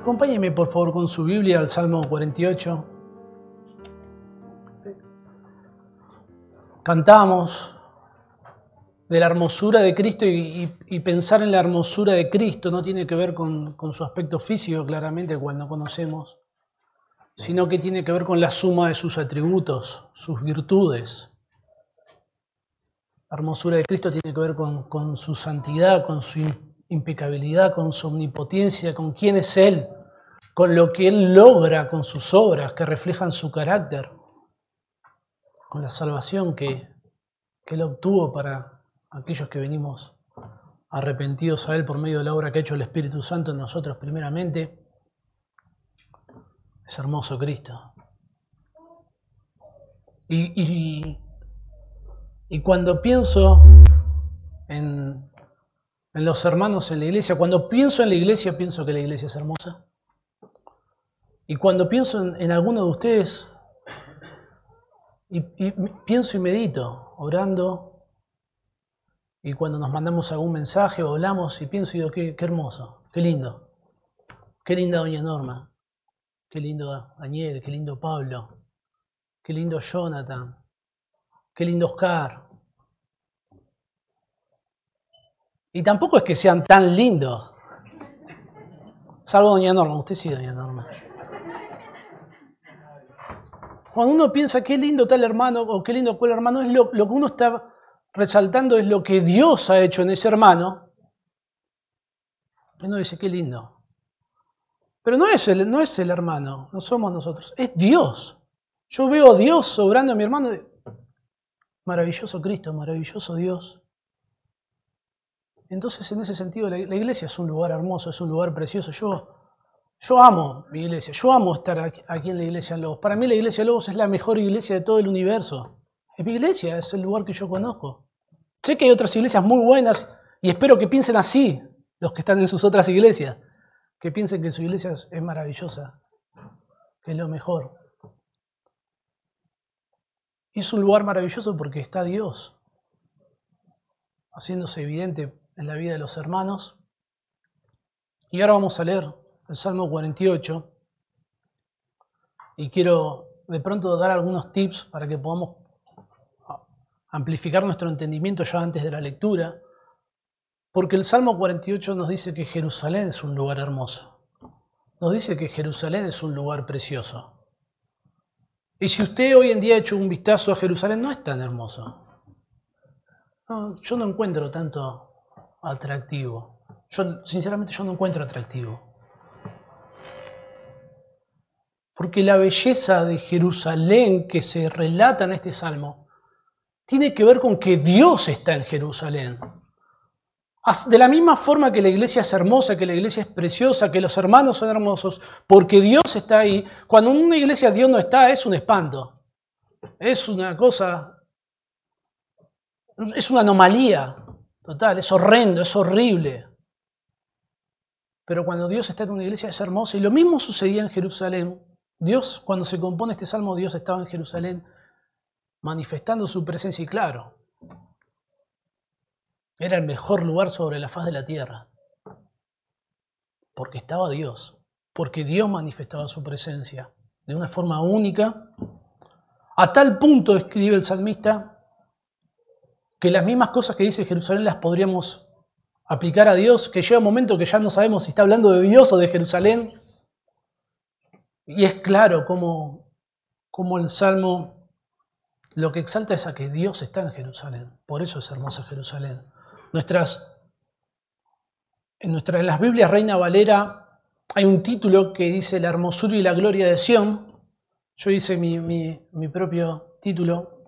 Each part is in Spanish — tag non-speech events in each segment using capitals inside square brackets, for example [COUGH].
Acompáñeme por favor con su Biblia al Salmo 48. Cantamos de la hermosura de Cristo y, pensar en la hermosura de Cristo no tiene que ver con, con su aspecto físico, claramente, cual no conocemos, sino que tiene que ver con la suma de sus atributos, sus virtudes. La hermosura de Cristo tiene que ver con, con su santidad, con su impecabilidad, con su omnipotencia, con quién es Él, con lo que Él logra con sus obras que reflejan su carácter, con la salvación que, que Él obtuvo para aquellos que venimos arrepentidos a Él por medio de la obra que ha hecho el Espíritu Santo en nosotros primeramente. Es hermoso Cristo. Y, y, y cuando pienso en en los hermanos en la iglesia. Cuando pienso en la iglesia, pienso que la iglesia es hermosa. Y cuando pienso en, alguno de ustedes, pienso y medito, orando, y cuando nos mandamos algún mensaje o hablamos, y pienso y digo, qué, qué hermoso, qué lindo, qué linda doña Norma, qué lindo Daniel, qué lindo Pablo, qué lindo Jonathan, qué lindo Oscar, Y tampoco es que sean tan lindos. Salvo Doña Norma, usted sí, Doña Norma. Cuando uno piensa qué lindo tal hermano o qué lindo cual hermano, es lo, que uno está resaltando es lo que Dios ha hecho en ese hermano. Uno dice, qué lindo. Pero no es, el, no es el hermano, no somos nosotros, es Dios. Yo veo Dios obrando a mi hermano. Maravilloso Cristo, maravilloso Dios. Entonces, en ese sentido, la, iglesia es un lugar hermoso, es un lugar precioso. Yo, yo amo mi iglesia, yo amo estar aquí, en la iglesia Lobos. Para mí la iglesia Lobos es la mejor iglesia de todo el universo. Es mi iglesia, es el lugar que yo conozco. Sé que hay otras iglesias muy buenas y espero que piensen así los que están en sus otras iglesias, que piensen que su iglesia es maravillosa, que es lo mejor. Es un lugar maravilloso porque está Dios haciéndose evidente en la vida de los hermanos. Y ahora vamos a leer el Salmo 48. Y quiero de pronto dar algunos tips para que podamos amplificar nuestro entendimiento ya antes de la lectura. Porque el Salmo 48 nos dice que Jerusalén es un lugar hermoso. Nos dice que Jerusalén es un lugar precioso. Y si usted hoy en día ha hecho un vistazo a Jerusalén, no es tan hermoso. yo no encuentro tanto atractivo. Yo, sinceramente, yo no encuentro atractivo. Porque la belleza de Jerusalén que se relata en este salmo tiene que ver con que Dios está en Jerusalén. De la misma forma que la iglesia es hermosa, que la iglesia es preciosa, que los hermanos son hermosos, porque Dios está ahí, cuando en una iglesia Dios no está, es un espanto. Es una cosa, es una anomalía. Total, es horrendo, es horrible. Pero cuando Dios está en una iglesia es hermoso. Y lo mismo sucedía en Jerusalén. Dios, cuando se compone este salmo, Dios estaba en Jerusalén manifestando su presencia y claro, era el mejor lugar sobre la faz de la tierra. Porque estaba Dios, porque Dios manifestaba su presencia de una forma única. A tal punto, escribe el salmista, que las mismas cosas que dice Jerusalén las podríamos aplicar a Dios, que llega un momento que ya no sabemos si está hablando de Dios o de Jerusalén. Y es claro cómo, el Salmo lo que exalta es a que Dios está en Jerusalén. Por eso es hermosa Jerusalén. Nuestras, en, nuestra, en las Biblias Reina Valera hay un título que dice La hermosura y la gloria de Sión. Yo hice mi, mi propio título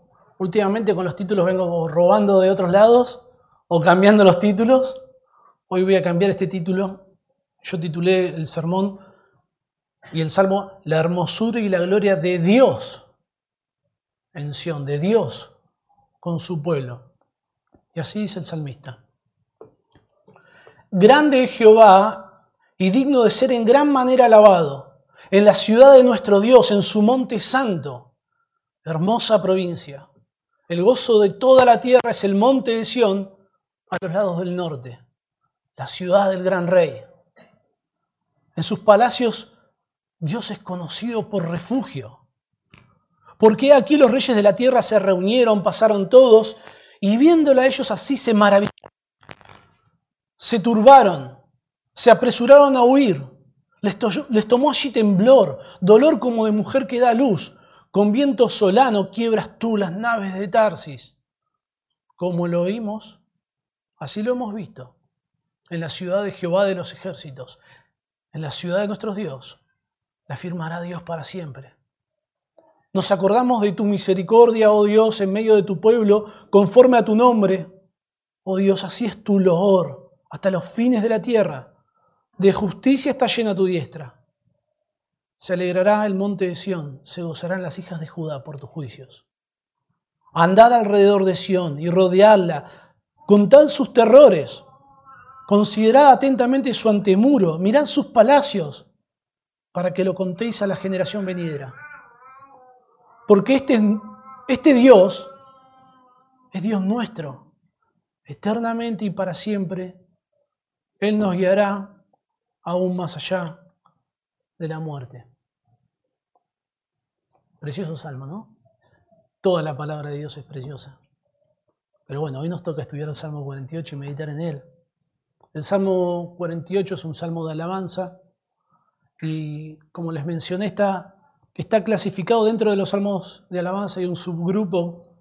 Últimamente con los títulos vengo robando de otros lados o cambiando los títulos. Hoy voy a cambiar este título. Yo titulé el sermón y el salmo La hermosura y la gloria de Dios en Sión, de Dios con su pueblo. Y así dice el salmista. Grande es Jehová y digno de ser en gran manera alabado, en la ciudad de nuestro Dios, en su monte santo, hermosa provincia. El gozo de toda la tierra es el monte de Sión a los lados del norte, la ciudad del gran rey. En sus palacios Dios es conocido por refugio. Porque aquí los reyes de la tierra se reunieron, pasaron todos, y viéndolo a ellos así se maravillaron. Se turbaron, se apresuraron a huir. Les, les tomó allí temblor, dolor como de mujer que da luz. Con viento solano quiebras tú las naves de Tarsis. Como lo oímos, así lo hemos visto en la ciudad de Jehová de los ejércitos, en la ciudad de nuestros Dios. La firmará Dios para siempre. Nos acordamos de tu misericordia, oh Dios, en medio de tu pueblo, conforme a tu nombre. Oh Dios, así es tu loor hasta los fines de la tierra. De justicia está llena tu diestra. Se alegrará el monte de Sión, se gozarán las hijas de Judá por tus juicios. Andad alrededor de Sión y rodeadla, contad sus terrores, considerad atentamente su antemuro, mirad sus palacios, para que lo contéis a la generación venidera. Porque este, este Dios es Dios nuestro, eternamente y para siempre. Él nos guiará aún más allá de la muerte. Precioso salmo, ¿no? Toda la palabra de Dios es preciosa. Pero bueno, hoy nos toca estudiar el Salmo 48 y meditar en él. El Salmo 48 es un salmo de alabanza y como les mencioné está está clasificado dentro de los salmos de alabanza y un subgrupo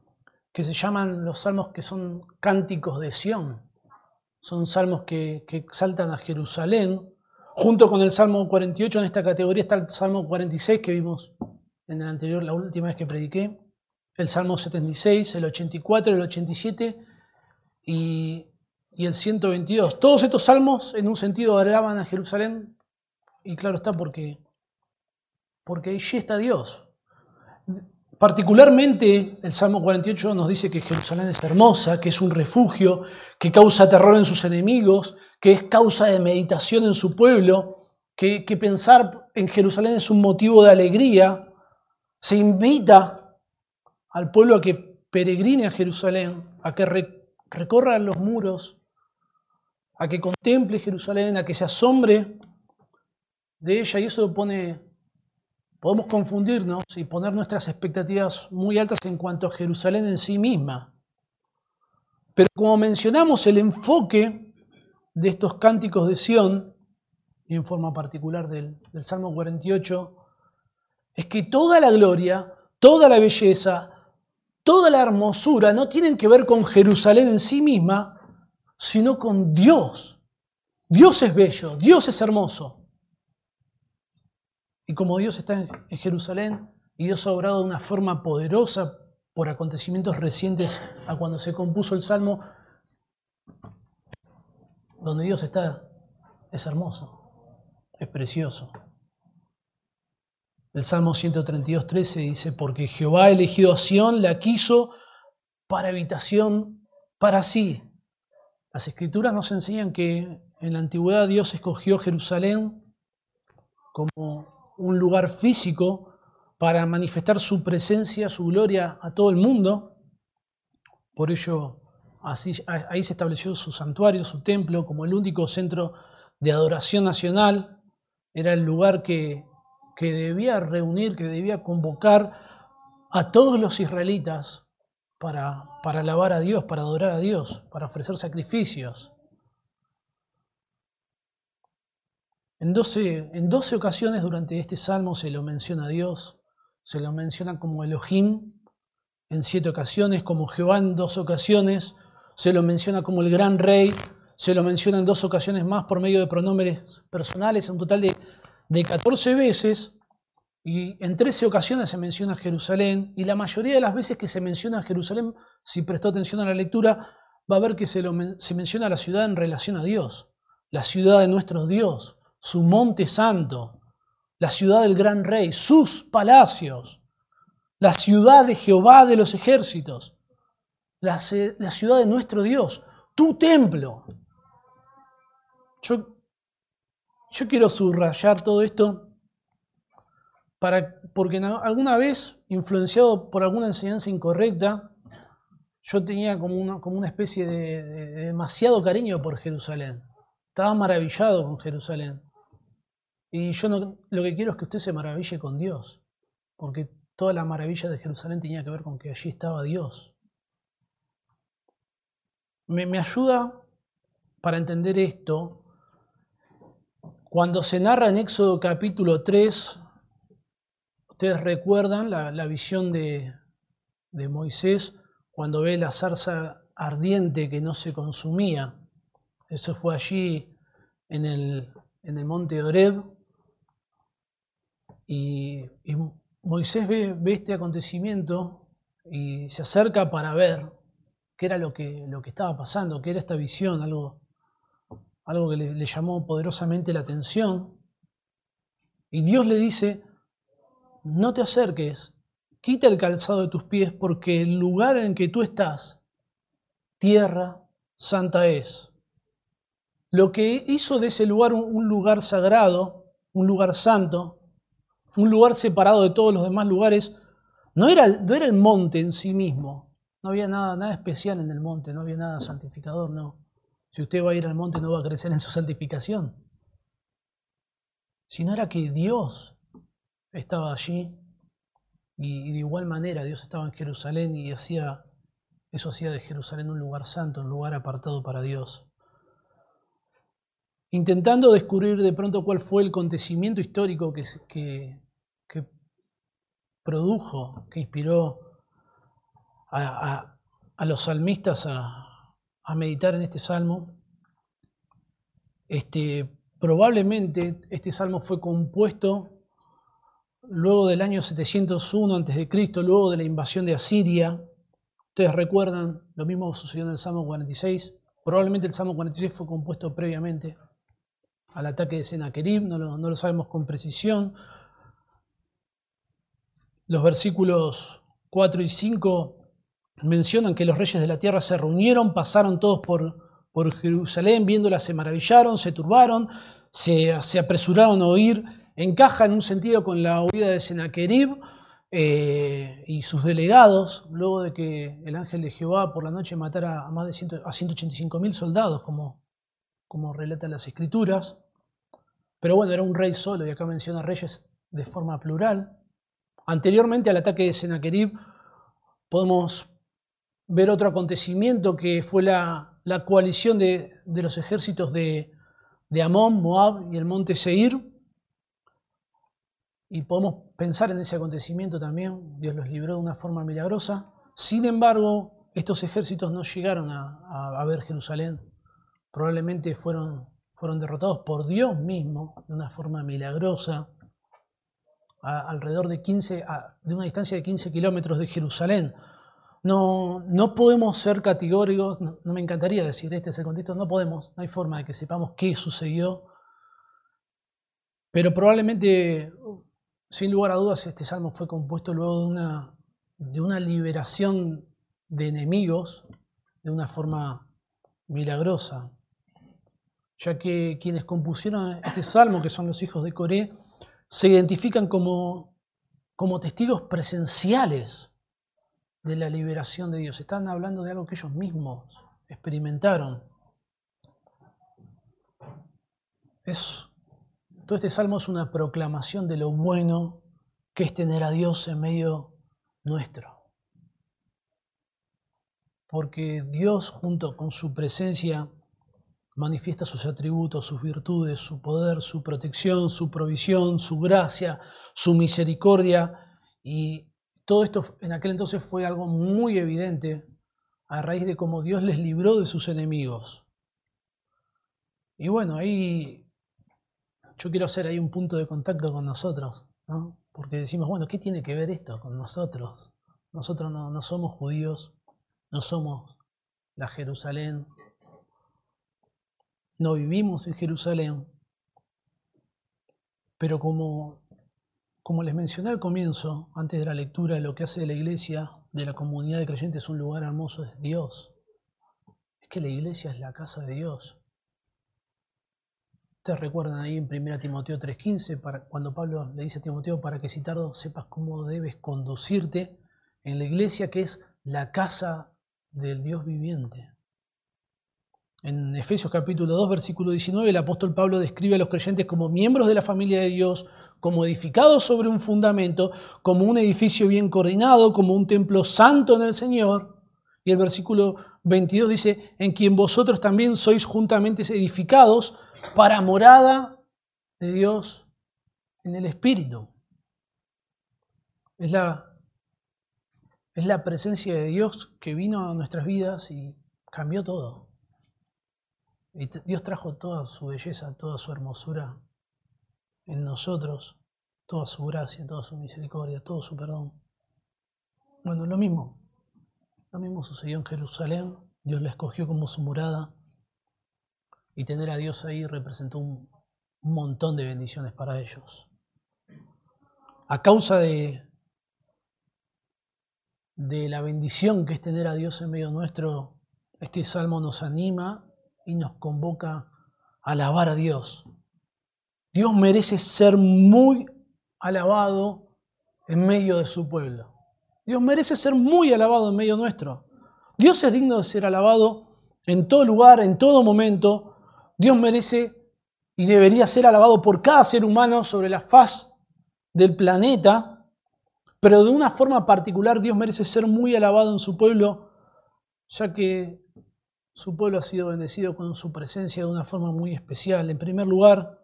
que se llaman los salmos que son cánticos de Sión. Son salmos que, que exaltan a Jerusalén. Junto con el Salmo 48 en esta categoría está el Salmo 46 que vimos en el anterior, la última vez que prediqué, el Salmo 76, el 84, el 87 y, y el 122. Todos estos salmos en un sentido alaban a Jerusalén y claro está porque porque allí está Dios. Particularmente el Salmo 48 nos dice que Jerusalén es hermosa, que es un refugio, que causa terror en sus enemigos, que es causa de meditación en su pueblo, que, pensar en Jerusalén es un motivo de alegría. Se invita al pueblo a que peregrine a Jerusalén, a que recorra los muros, a que contemple Jerusalén, a que se asombre de ella, y eso pone Podemos confundirnos y poner nuestras expectativas muy altas en cuanto a Jerusalén en sí misma. Pero como mencionamos, el enfoque de estos cánticos de Sión, y en forma particular del, del Salmo 48, es que toda la gloria, toda la belleza, toda la hermosura no tienen que ver con Jerusalén en sí misma, sino con Dios. Dios es bello, Dios es hermoso. Y como Dios está en Jerusalén y Dios ha obrado de una forma poderosa por acontecimientos recientes a cuando se compuso el Salmo, donde Dios está es hermoso, es precioso. El Salmo 132, 13 dice, porque Jehová elegido a Sión, la quiso para habitación para sí. Las escrituras nos enseñan que en la antigüedad Dios escogió Jerusalén como un lugar físico para manifestar su presencia, su gloria a todo el mundo. Por ello, ahí se estableció su santuario, su templo, como el único centro de adoración nacional. Era el lugar que, que debía reunir, que debía convocar a todos los israelitas para, para alabar a Dios, para adorar a Dios, para ofrecer sacrificios. En 12, en ocasiones durante este salmo se lo menciona a Dios, se lo menciona como Elohim en siete ocasiones, como Jehová en dos ocasiones, se lo menciona como el gran rey, se lo menciona en dos ocasiones más por medio de pronombres personales, un total de, de 14 veces, y en 13 ocasiones se menciona Jerusalén, y la mayoría de las veces que se menciona Jerusalén, si prestó atención a la lectura, va a ver que se, lo, se menciona la ciudad en relación a Dios, la ciudad de nuestro Dios, su monte santo, la ciudad del gran rey, sus palacios, la ciudad de Jehová de los ejércitos, la, ciudad de nuestro Dios, tu templo. Yo, yo quiero subrayar todo esto para, porque alguna vez, influenciado por alguna enseñanza incorrecta, yo tenía como una, como una especie de demasiado cariño por Jerusalén. Estaba maravillado con Jerusalén. Y yo lo que quiero es que usted se maraville con Dios, porque toda la maravilla de Jerusalén tenía que ver con que allí estaba Dios. Me, me ayuda para entender esto cuando se narra en Éxodo capítulo 3, ustedes recuerdan la, visión de, Moisés cuando ve la zarza ardiente que no se consumía. Eso fue allí en el, monte Oreb. Y, Moisés ve, este acontecimiento y se acerca para ver qué era lo que estaba pasando, qué era esta visión, algo, algo que le, llamó poderosamente la atención. Y Dios le dice, no te acerques, quita el calzado de tus pies porque el lugar en que tú estás, tierra santa es. Lo que hizo de ese lugar un lugar sagrado, un lugar santo, un lugar separado de todos los demás lugares, no era, no era el monte en sí mismo. No había nada, nada especial en el monte, no había nada santificador, no. Si usted va a ir al monte no va a crecer en su santificación. Sino era que Dios estaba allí y de igual manera Dios estaba en Jerusalén y hacía, eso hacía de Jerusalén un lugar santo, un lugar apartado para Dios intentando descubrir de pronto cuál fue el acontecimiento histórico que, que, produjo, que inspiró a, los salmistas a, meditar en este salmo. Este, probablemente este salmo fue compuesto luego del año 701 a.C., luego de la invasión de Asiria. Ustedes recuerdan, lo mismo sucedió en el Salmo 46. Probablemente el Salmo 46 fue compuesto previamente al ataque de Sennacherib, no lo sabemos con precisión. Los versículos 4 y 5 mencionan que los reyes de la tierra se reunieron, pasaron todos por, por Jerusalén, viéndola se maravillaron, se turbaron, se, apresuraron a oír. Encaja en un sentido con la huida de Sennacherib eh, y sus delegados, luego de que el ángel de Jehová por la noche matara a más de 185 mil soldados, como, como relatan las escrituras. Pero bueno, era un rey solo, y acá menciona reyes de forma plural. Anteriormente al ataque de Sennacherib, podemos ver otro acontecimiento que fue la, coalición de, los ejércitos de, Amón, Moab y el monte Seir. Y podemos pensar en ese acontecimiento también. Dios los libró de una forma milagrosa. Sin embargo, estos ejércitos no llegaron a ver Jerusalén probablemente fueron, fueron derrotados por Dios mismo de una forma milagrosa, alrededor de, 15, de una distancia de 15 kilómetros de Jerusalén. No, no podemos ser categóricos, no, me encantaría decir este es el contexto, no podemos, no hay forma de que sepamos qué sucedió, pero probablemente, sin lugar a dudas, este salmo fue compuesto luego de una, de una liberación de enemigos de una forma milagrosa ya que quienes compusieron este salmo, que son los hijos de Coré, se identifican como, como testigos presenciales de la liberación de Dios. Están hablando de algo que ellos mismos experimentaron. Es, todo este salmo es una proclamación de lo bueno que es tener a Dios en medio nuestro. Porque Dios junto con su presencia manifiesta sus atributos, sus virtudes, su poder, su protección, su provisión, su gracia, su misericordia. Y todo esto en aquel entonces fue algo muy evidente a raíz de cómo Dios les libró de sus enemigos. Y bueno, ahí yo quiero hacer ahí un punto de contacto con nosotros, ¿no? porque decimos, bueno, ¿qué tiene que ver esto con nosotros? Nosotros no, no somos judíos, no somos la Jerusalén no vivimos en Jerusalén, pero como, como les mencioné al comienzo, antes de la lectura, lo que hace de la iglesia, de la comunidad de creyentes, un lugar hermoso es Dios. Es que la iglesia es la casa de Dios. Ustedes recuerdan ahí en 1 Timoteo 3:15, cuando Pablo le dice a Timoteo, para que si tardo sepas cómo debes conducirte en la iglesia que es la casa del Dios viviente. En Efesios capítulo 2, versículo 19, el apóstol Pablo describe a los creyentes como miembros de la familia de Dios, como edificados sobre un fundamento, como un edificio bien coordinado, como un templo santo en el Señor. Y el versículo 22 dice, en quien vosotros también sois juntamente edificados para morada de Dios en el Espíritu. Es la, es la presencia de Dios que vino a nuestras vidas y cambió todo. Y Dios trajo toda su belleza, toda su hermosura en nosotros, toda su gracia, toda su misericordia, todo su perdón. Bueno, lo mismo. Lo mismo sucedió en Jerusalén. Dios la escogió como su morada. Y tener a Dios ahí representó un, montón de bendiciones para ellos. A causa de, de la bendición que es tener a Dios en medio nuestro, este salmo nos anima y nos convoca a alabar a Dios. Dios merece ser muy alabado en medio de su pueblo. Dios merece ser muy alabado en medio nuestro. Dios es digno de ser alabado en todo lugar, en todo momento. Dios merece y debería ser alabado por cada ser humano sobre la faz del planeta, pero de una forma particular Dios merece ser muy alabado en su pueblo, ya que su pueblo ha sido bendecido con su presencia de una forma muy especial. En primer lugar,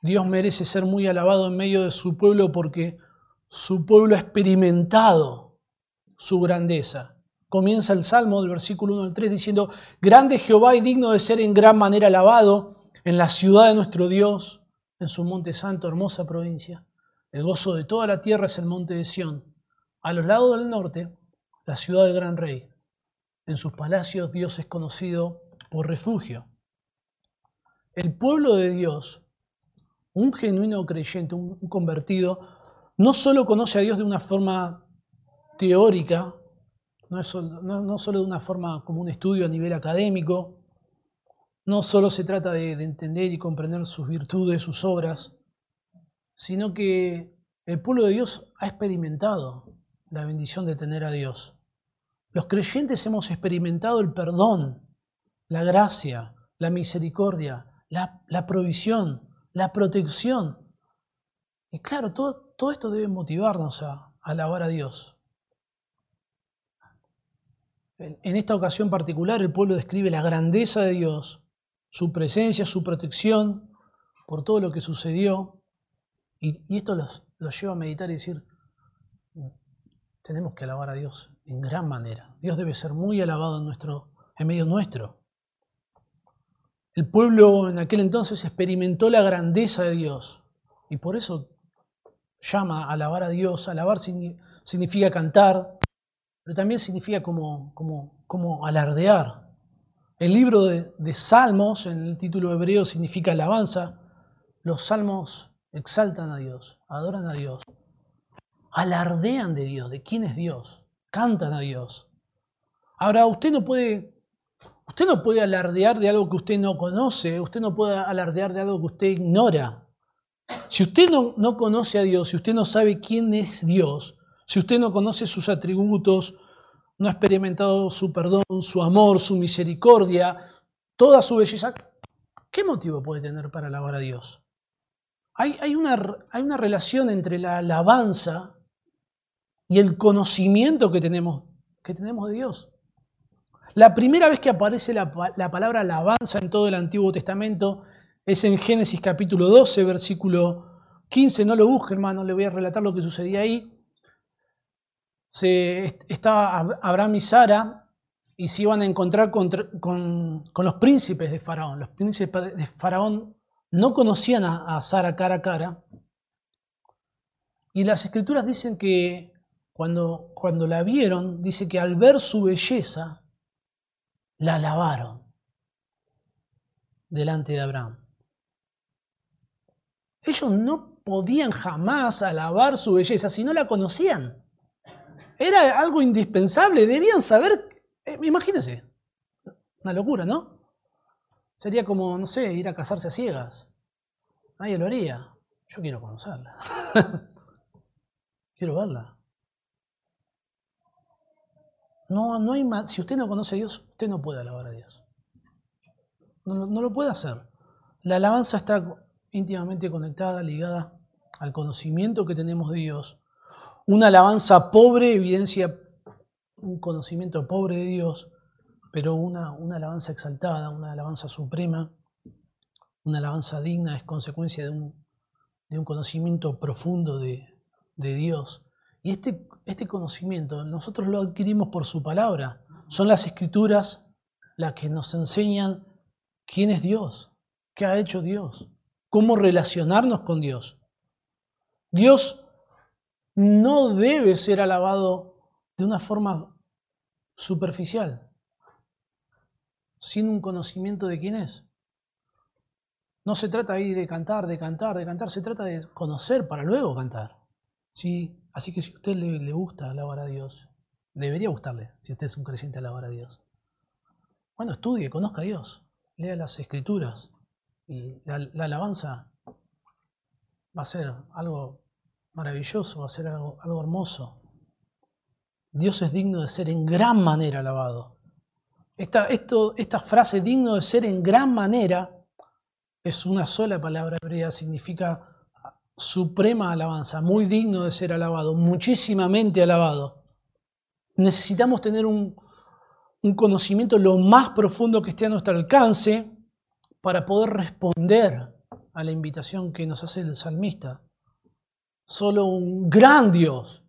Dios merece ser muy alabado en medio de su pueblo porque su pueblo ha experimentado su grandeza. Comienza el Salmo del versículo 1 al 3 diciendo, Grande Jehová y digno de ser en gran manera alabado en la ciudad de nuestro Dios, en su monte santo, hermosa provincia. El gozo de toda la tierra es el monte de Sión. A los lados del norte, la ciudad del gran rey. En sus palacios Dios es conocido por refugio. El pueblo de Dios, un genuino creyente, un convertido, no solo conoce a Dios de una forma teórica, no, es solo, de una forma como un estudio a nivel académico, no solo se trata de, de entender y comprender sus virtudes, sus obras, sino que el pueblo de Dios ha experimentado la bendición de tener a Dios. Los creyentes hemos experimentado el perdón, la gracia, la misericordia, la, provisión, la protección. Y claro, todo, todo esto debe motivarnos a, alabar a Dios. En, esta ocasión particular, el pueblo describe la grandeza de Dios, su presencia, su protección, por todo lo que sucedió. Y, esto los, los, lleva a meditar y decir, tenemos que alabar a Dios en gran manera. Dios debe ser muy alabado en, nuestro, en medio nuestro. El pueblo en aquel entonces experimentó la grandeza de Dios y por eso llama a alabar a Dios. Alabar significa cantar, pero también significa como, como, como alardear. El libro de, de Salmos, en el título hebreo, significa alabanza. Los salmos exaltan a Dios, adoran a Dios, alardean de Dios, de quién es Dios cantan a Dios. Ahora, usted no puede, usted no puede alardear de algo que usted no conoce, usted no puede alardear de algo que usted ignora. Si usted no, no conoce a Dios, si usted no sabe quién es Dios, si usted no conoce sus atributos, no ha experimentado su perdón, su amor, su misericordia, toda su belleza, ¿qué motivo puede tener para alabar a Dios? Hay, una, hay una relación entre la alabanza y el conocimiento que tenemos, que tenemos de Dios. La primera vez que aparece la, palabra alabanza en todo el Antiguo Testamento es en Génesis capítulo 12, versículo 15. No lo busque, hermano, le voy a relatar lo que sucedía ahí. Se, estaba Abraham y Sara y se iban a encontrar con, con, los príncipes de Faraón. Los príncipes de Faraón no conocían a, a Sara cara a cara. Y las escrituras dicen que cuando, cuando la vieron, dice que al ver su belleza, la alabaron delante de Abraham. Ellos no podían jamás alabar su belleza si no la conocían. Era algo indispensable, debían saber, eh, imagínense, una locura, ¿no? Sería como, no sé, ir a casarse a ciegas. Nadie lo haría. Yo quiero conocerla. [LAUGHS] quiero verla. No, no hay más. Si usted no conoce a Dios, usted no puede alabar a Dios. no, lo puede hacer. La alabanza está íntimamente conectada, ligada al conocimiento que tenemos de Dios. Una alabanza pobre evidencia un conocimiento pobre de Dios, pero una, una alabanza exaltada, una alabanza suprema, una alabanza digna es consecuencia de un, de un conocimiento profundo de, de Dios. Y este, este conocimiento nosotros lo adquirimos por su palabra. Son las escrituras las que nos enseñan quién es Dios, qué ha hecho Dios, cómo relacionarnos con Dios. Dios no debe ser alabado de una forma superficial, sin un conocimiento de quién es. No se trata ahí de cantar, de cantar, de cantar, se trata de conocer para luego cantar. ¿Sí? Así que si a usted le, gusta alabar a Dios, debería gustarle, si usted es un creyente, alabar a Dios. Bueno, estudie, conozca a Dios, lea las escrituras y la, la alabanza va a ser algo maravilloso, va a ser algo, algo hermoso. Dios es digno de ser en gran manera alabado. Esta, esta frase digno de ser en gran manera es una sola palabra hebrea, significa suprema alabanza, muy digno de ser alabado, muchísimamente alabado. Necesitamos tener un, un conocimiento lo más profundo que esté a nuestro alcance para poder responder a la invitación que nos hace el salmista. Solo un gran Dios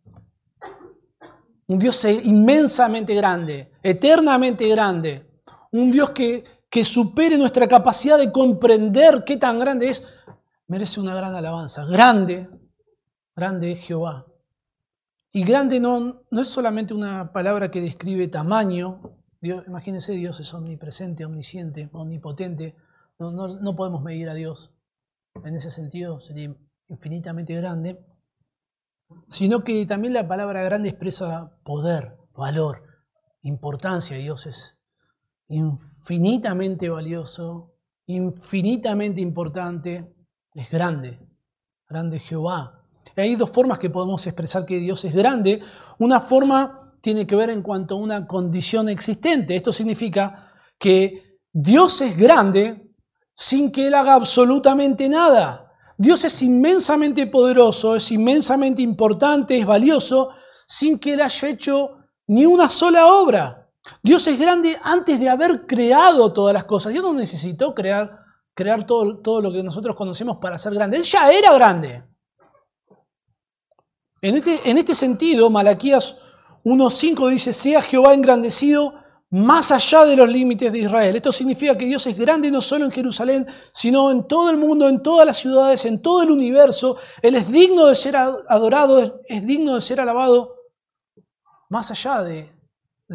un Dios inmensamente grande, eternamente grande, un Dios que, que supere nuestra capacidad de comprender qué tan grande es, merece una gran alabanza. Grande, grande es Jehová. Y grande no, no es solamente una palabra que describe tamaño. Imagínense, Dios es omnipresente, omnisciente, omnipotente. No, no, no podemos medir a Dios. En ese sentido sería infinitamente grande sino que también la palabra grande expresa poder, valor, importancia. Dios es infinitamente valioso, infinitamente importante, es grande, grande Jehová. hay dos formas que podemos expresar que Dios es grande. Una forma tiene que ver en cuanto a una condición existente. Esto significa que Dios es grande sin que Él haga absolutamente nada. Dios es inmensamente poderoso, es inmensamente importante, es valioso, sin que Él haya hecho ni una sola obra. Dios es grande antes de haber creado todas las cosas. Dios no necesitó crear, crear todo, todo lo que nosotros conocemos para ser grande. Él ya era grande. En este, en este sentido, Malaquías 1.5 dice, sea Jehová engrandecido más allá de los límites de Israel. Esto significa que Dios es grande no solo en Jerusalén, sino en todo el mundo, en todas las ciudades, en todo el universo. Él es digno de ser adorado, es digno de ser alabado más allá de,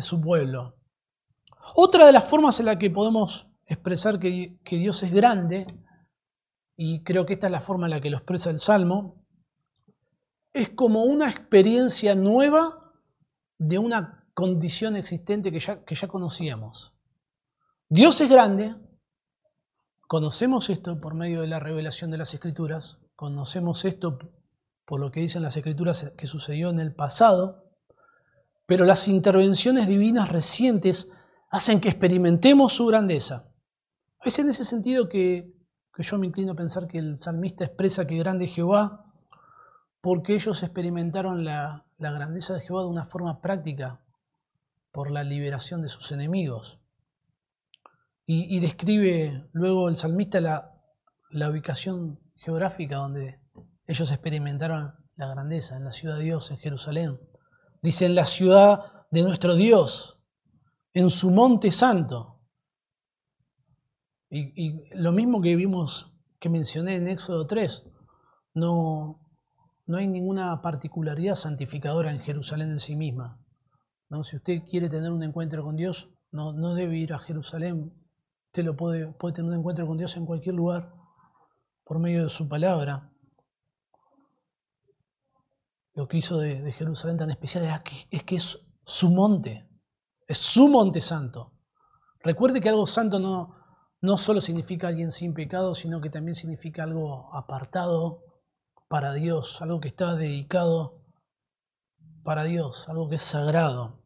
su pueblo. Otra de las formas en la que podemos expresar que, que Dios es grande, y creo que esta es la forma en la que lo expresa el Salmo, es como una experiencia nueva de una condición existente que ya, que ya conocíamos. Dios es grande, conocemos esto por medio de la revelación de las escrituras, conocemos esto por lo que dicen las escrituras que sucedió en el pasado, pero las intervenciones divinas recientes hacen que experimentemos su grandeza. Es en ese sentido que, yo me inclino a pensar que el salmista expresa que grande es Jehová, porque ellos experimentaron la, la grandeza de Jehová de una forma práctica, por la liberación de sus enemigos. Y, describe luego el salmista la, la ubicación geográfica donde ellos experimentaron la grandeza, en la ciudad de Dios, en Jerusalén. Dice, en la ciudad de nuestro Dios, en su monte santo. Y, lo mismo que vimos, que mencioné en Éxodo 3, no, no hay ninguna particularidad santificadora en Jerusalén en sí misma. Si usted quiere tener un encuentro con Dios, no, no debe ir a Jerusalén. Usted lo puede, puede tener un encuentro con Dios en cualquier lugar por medio de su palabra. Lo que hizo de, Jerusalén tan especial es que, es que es su monte, es su monte santo. Recuerde que algo santo no, no solo significa alguien sin pecado, sino que también significa algo apartado para Dios, algo que está dedicado para Dios, algo que es sagrado.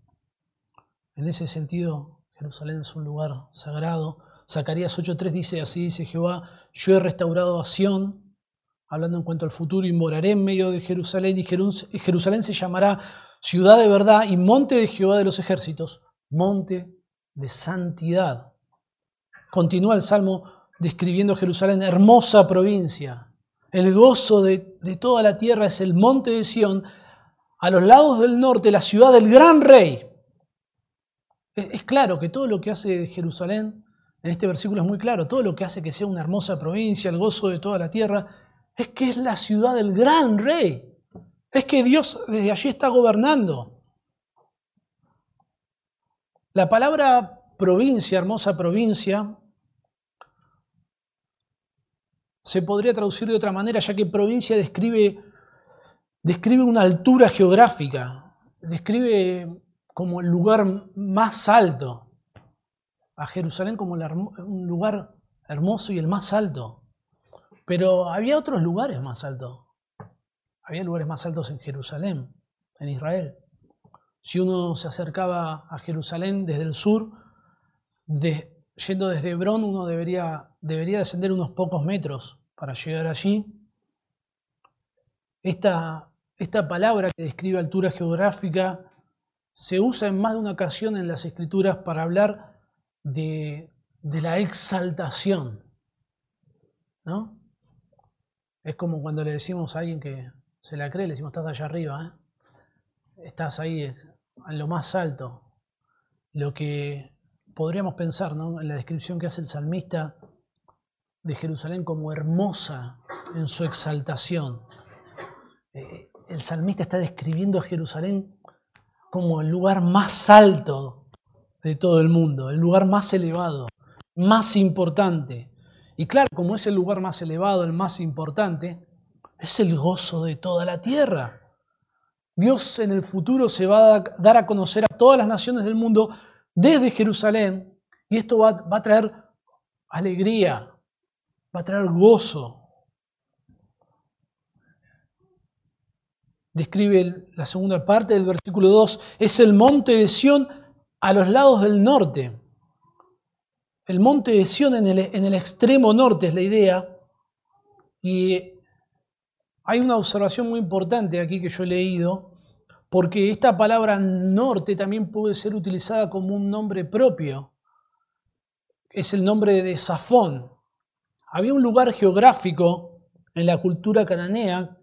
En ese sentido, Jerusalén es un lugar sagrado. Zacarías 8.3 dice, así dice Jehová, yo he restaurado a Sión, hablando en cuanto al futuro, y moraré en medio de Jerusalén, y Jerusalén se llamará ciudad de verdad y monte de Jehová de los ejércitos, monte de santidad. Continúa el Salmo describiendo Jerusalén, hermosa provincia. El gozo de, de toda la tierra es el monte de Sión, a los lados del norte, la ciudad del gran rey. Es claro que todo lo que hace Jerusalén, en este versículo es muy claro, todo lo que hace que sea una hermosa provincia, el gozo de toda la tierra, es que es la ciudad del gran rey. Es que Dios desde allí está gobernando. La palabra provincia, hermosa provincia, se podría traducir de otra manera, ya que provincia describe, describe una altura geográfica, describe como el lugar más alto, a Jerusalén como un lugar hermoso y el más alto. Pero había otros lugares más altos. Había lugares más altos en Jerusalén, en Israel. Si uno se acercaba a Jerusalén desde el sur, yendo desde Hebrón, uno debería, debería descender unos pocos metros para llegar allí. Esta, esta palabra que describe altura geográfica se usa en más de una ocasión en las escrituras para hablar de, la exaltación. ¿no? Es como cuando le decimos a alguien que se la cree, le decimos, estás allá arriba, ¿eh? estás ahí en lo más alto. Lo que podríamos pensar en la descripción que hace el salmista de Jerusalén como hermosa en su exaltación. Eh, el salmista está describiendo a Jerusalén como el lugar más alto de todo el mundo, el lugar más elevado, más importante. Y claro, como es el lugar más elevado, el más importante, es el gozo de toda la tierra. Dios en el futuro se va a dar a conocer a todas las naciones del mundo desde Jerusalén y esto va, a traer alegría, va a traer gozo, describe la segunda parte del versículo 2, es el monte de Sión a los lados del norte. El monte de Sión en el, en el extremo norte es la idea. Y hay una observación muy importante aquí que yo he leído, porque esta palabra norte también puede ser utilizada como un nombre propio. Es el nombre de Safón. Había un lugar geográfico en la cultura cananea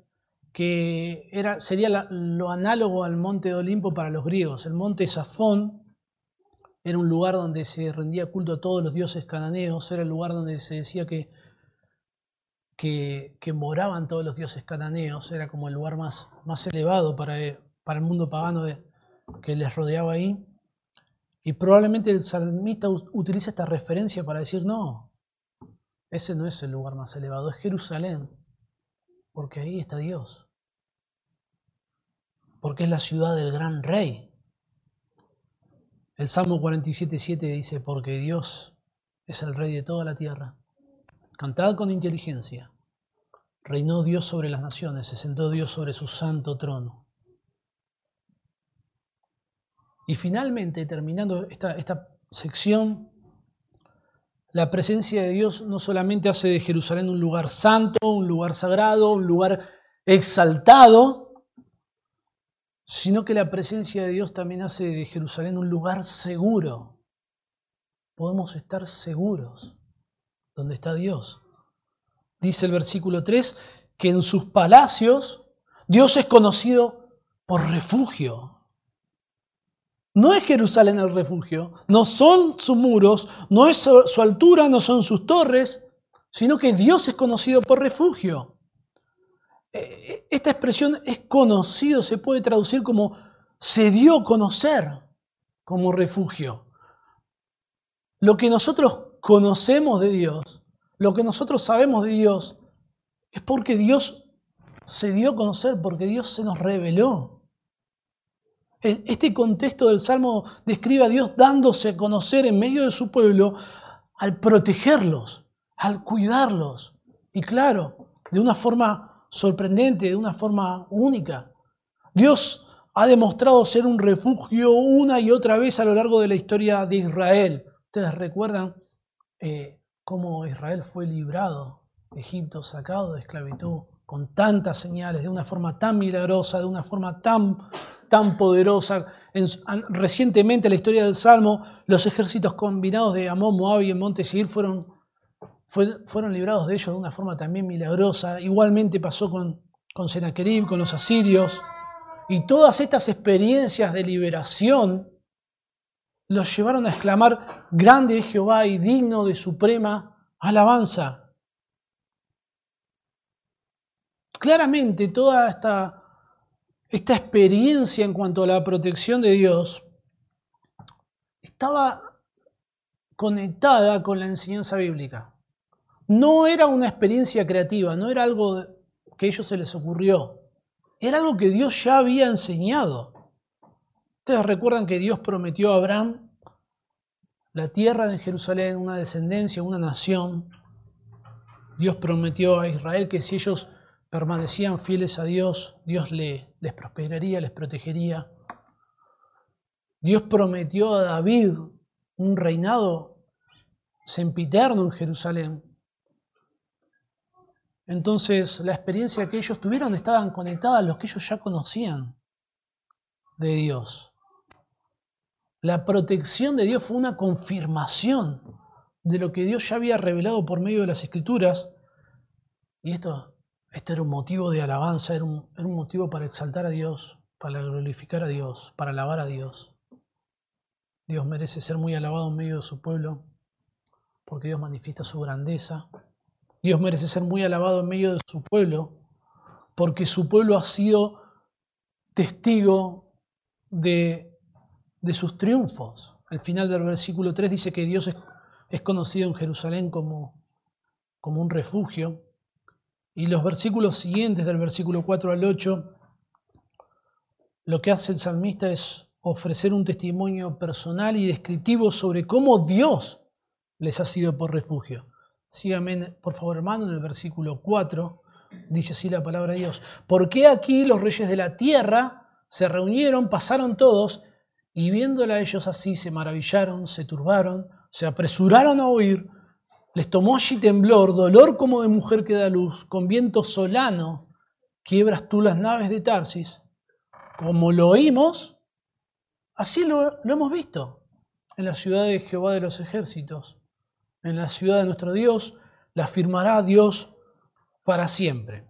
que era, sería lo análogo al monte de Olimpo para los griegos. El monte Safón era un lugar donde se rendía culto a todos los dioses cananeos, era el lugar donde se decía que, que, moraban todos los dioses cananeos, era como el lugar más, más elevado para, para el mundo pagano que les rodeaba ahí. Y probablemente el salmista utiliza esta referencia para decir, no, ese no es el lugar más elevado, es Jerusalén porque ahí está Dios. Porque es la ciudad del gran rey. El Salmo 47.7 dice, porque Dios es el rey de toda la tierra. Cantad con inteligencia. Reinó Dios sobre las naciones, se sentó Dios sobre su santo trono. Y finalmente, terminando esta, esta sección, la presencia de Dios no solamente hace de Jerusalén un lugar santo, un lugar sagrado, un lugar exaltado, sino que la presencia de Dios también hace de Jerusalén un lugar seguro. Podemos estar seguros donde está Dios. Dice el versículo 3 que en sus palacios Dios es conocido por refugio. No es Jerusalén el refugio, no son sus muros, no es su altura, no son sus torres, sino que Dios es conocido por refugio. E, e, esta expresión es conocido, se puede traducir como se dio a conocer como refugio. Lo que nosotros conocemos de Dios, lo que nosotros sabemos de Dios, es porque Dios se dio a conocer, porque Dios se nos reveló. Este contexto del Salmo describe a Dios dándose a conocer en medio de su pueblo al protegerlos, al cuidarlos. Y claro, de una forma sorprendente, de una forma única. Dios ha demostrado ser un refugio una y otra vez a lo largo de la historia de Israel. Ustedes recuerdan eh, cómo Israel fue librado Egipto, sacado de esclavitud, con tantas señales, de una forma tan milagrosa, de una forma tan, tan poderosa. recientemente en la historia del Salmo, los ejércitos combinados de Amón, Moab y el Monte Seir fueron, fueron librados de ellos de una forma también milagrosa. Igualmente pasó con, con con los asirios. Y todas estas experiencias de liberación los llevaron a exclamar, grande es Jehová y digno de suprema alabanza. Claramente toda esta, esta experiencia en cuanto a la protección de Dios estaba conectada con la enseñanza bíblica. No era una experiencia creativa, no era algo que a ellos se les ocurrió, era algo que Dios ya había enseñado. Ustedes recuerdan que Dios prometió a Abraham la tierra de Jerusalén, una descendencia, una nación. Dios prometió a Israel que si ellos permanecían fieles a Dios, Dios les prosperaría, les protegería. Dios prometió a David un reinado sempiterno en Jerusalén. Entonces, la experiencia que ellos tuvieron estaban conectadas a los que ellos ya conocían de Dios. La protección de Dios fue una confirmación de lo que Dios ya había revelado por medio de las escrituras. Y esto, esto era un motivo de alabanza, era un, motivo para exaltar a Dios, para glorificar a Dios, para alabar a Dios. Dios merece ser muy alabado en medio de su pueblo, porque Dios manifiesta su grandeza. Dios merece ser muy alabado en medio de su pueblo, porque su pueblo ha sido testigo de de sus triunfos. Al final del versículo 3 dice que Dios es, conocido en Jerusalén como, como un refugio. Y los versículos siguientes, del versículo 4 al 8, lo que hace el salmista es ofrecer un testimonio personal y descriptivo sobre cómo Dios les ha sido por refugio. Síganme, por favor, hermano, en el versículo 4, dice así la palabra de Dios. ¿Por qué aquí los reyes de la tierra se reunieron, pasaron todos y viéndola ellos así, se maravillaron, se turbaron, se apresuraron a oír, les tomó allí temblor, dolor como de mujer que da luz, con viento solano, quiebras tú las naves de Tarsis. Como lo oímos, así lo, hemos visto en la ciudad de Jehová de los ejércitos, en la ciudad de nuestro Dios, la firmará Dios para siempre.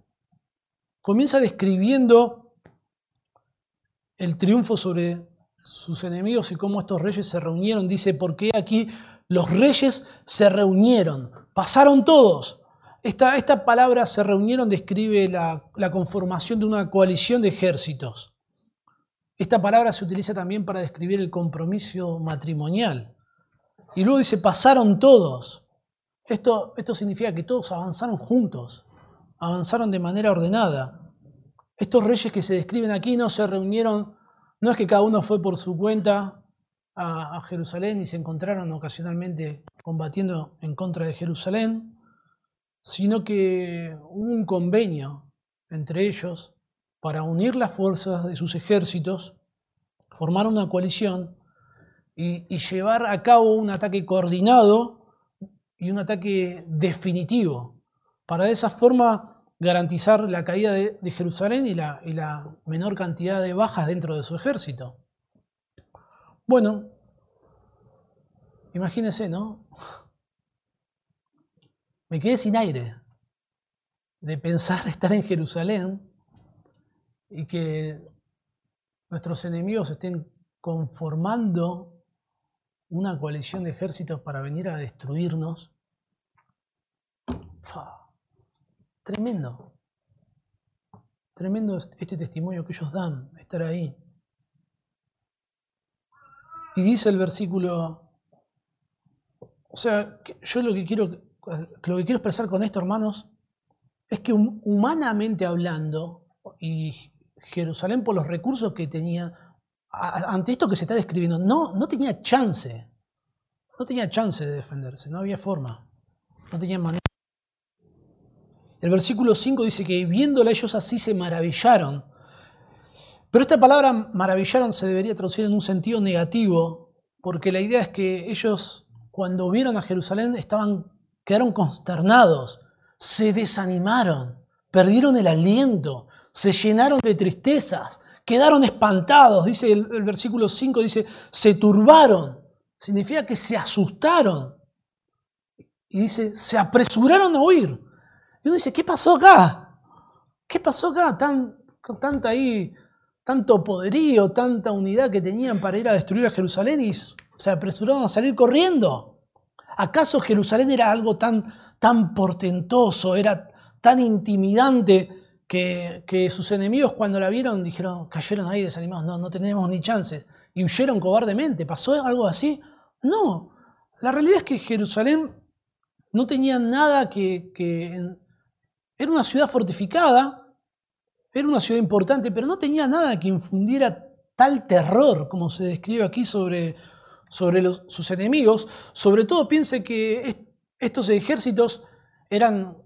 Comienza describiendo el triunfo sobre sus enemigos y cómo estos reyes se reunieron. Dice, porque aquí los reyes se reunieron, pasaron todos. Esta, palabra se reunieron describe la, la conformación de una coalición de ejércitos. Esta palabra se utiliza también para describir el compromiso matrimonial. Y luego dice, pasaron todos. Esto, esto significa que todos avanzaron juntos, avanzaron de manera ordenada. Estos reyes que se describen aquí no se reunieron no es que cada uno fue por su cuenta a, Jerusalén y se encontraron ocasionalmente combatiendo en contra de Jerusalén, sino que hubo un convenio entre ellos para unir las fuerzas de sus ejércitos, formar una coalición y, llevar a cabo un ataque coordinado y un ataque definitivo, para de esa forma garantizar la caída de, Jerusalén y la menor cantidad de bajas dentro de su ejército. Bueno, imagínense, ¿no? Me quedé sin aire de pensar [LAUGHS] estar en Jerusalén y que nuestros enemigos estén conformando una coalición de ejércitos para venir a destruirnos. Tremendo. Tremendo este testimonio que ellos dan, estar ahí. Y dice el versículo, o sea, yo lo que quiero, lo que quiero expresar con esto, hermanos, es que humanamente hablando, y Jerusalén por los recursos que tenía, ante esto que se está describiendo, no, no tenía chance, no tenía chance de defenderse, no había forma, no tenía manera. El versículo 5 dice que viéndola ellos así se maravillaron. Pero esta palabra maravillaron se debería traducir en un sentido negativo, porque la idea es que ellos cuando vieron a Jerusalén estaban, quedaron consternados, se desanimaron, perdieron el aliento, se llenaron de tristezas, quedaron espantados, dice el, versículo 5, dice, se turbaron, significa que se asustaron. Y dice, se apresuraron a huir. Y uno dice, ¿qué pasó acá? ¿Qué pasó acá? Tan, tanta ahí, tanto poderío, tanta unidad que tenían para ir a destruir a Jerusalén y se apresuraron a salir corriendo. ¿Acaso Jerusalén era algo tan, tan portentoso, era tan intimidante que, que, sus enemigos cuando la vieron dijeron, cayeron ahí desanimados, no, no tenemos ni chance, y huyeron cobardemente? ¿Pasó algo así? No, la realidad es que Jerusalén no tenía nada que... que era una ciudad fortificada, era una ciudad importante, pero no tenía nada que infundiera tal terror como se describe aquí sobre, sobre sus enemigos. Sobre todo piense que estos ejércitos eran,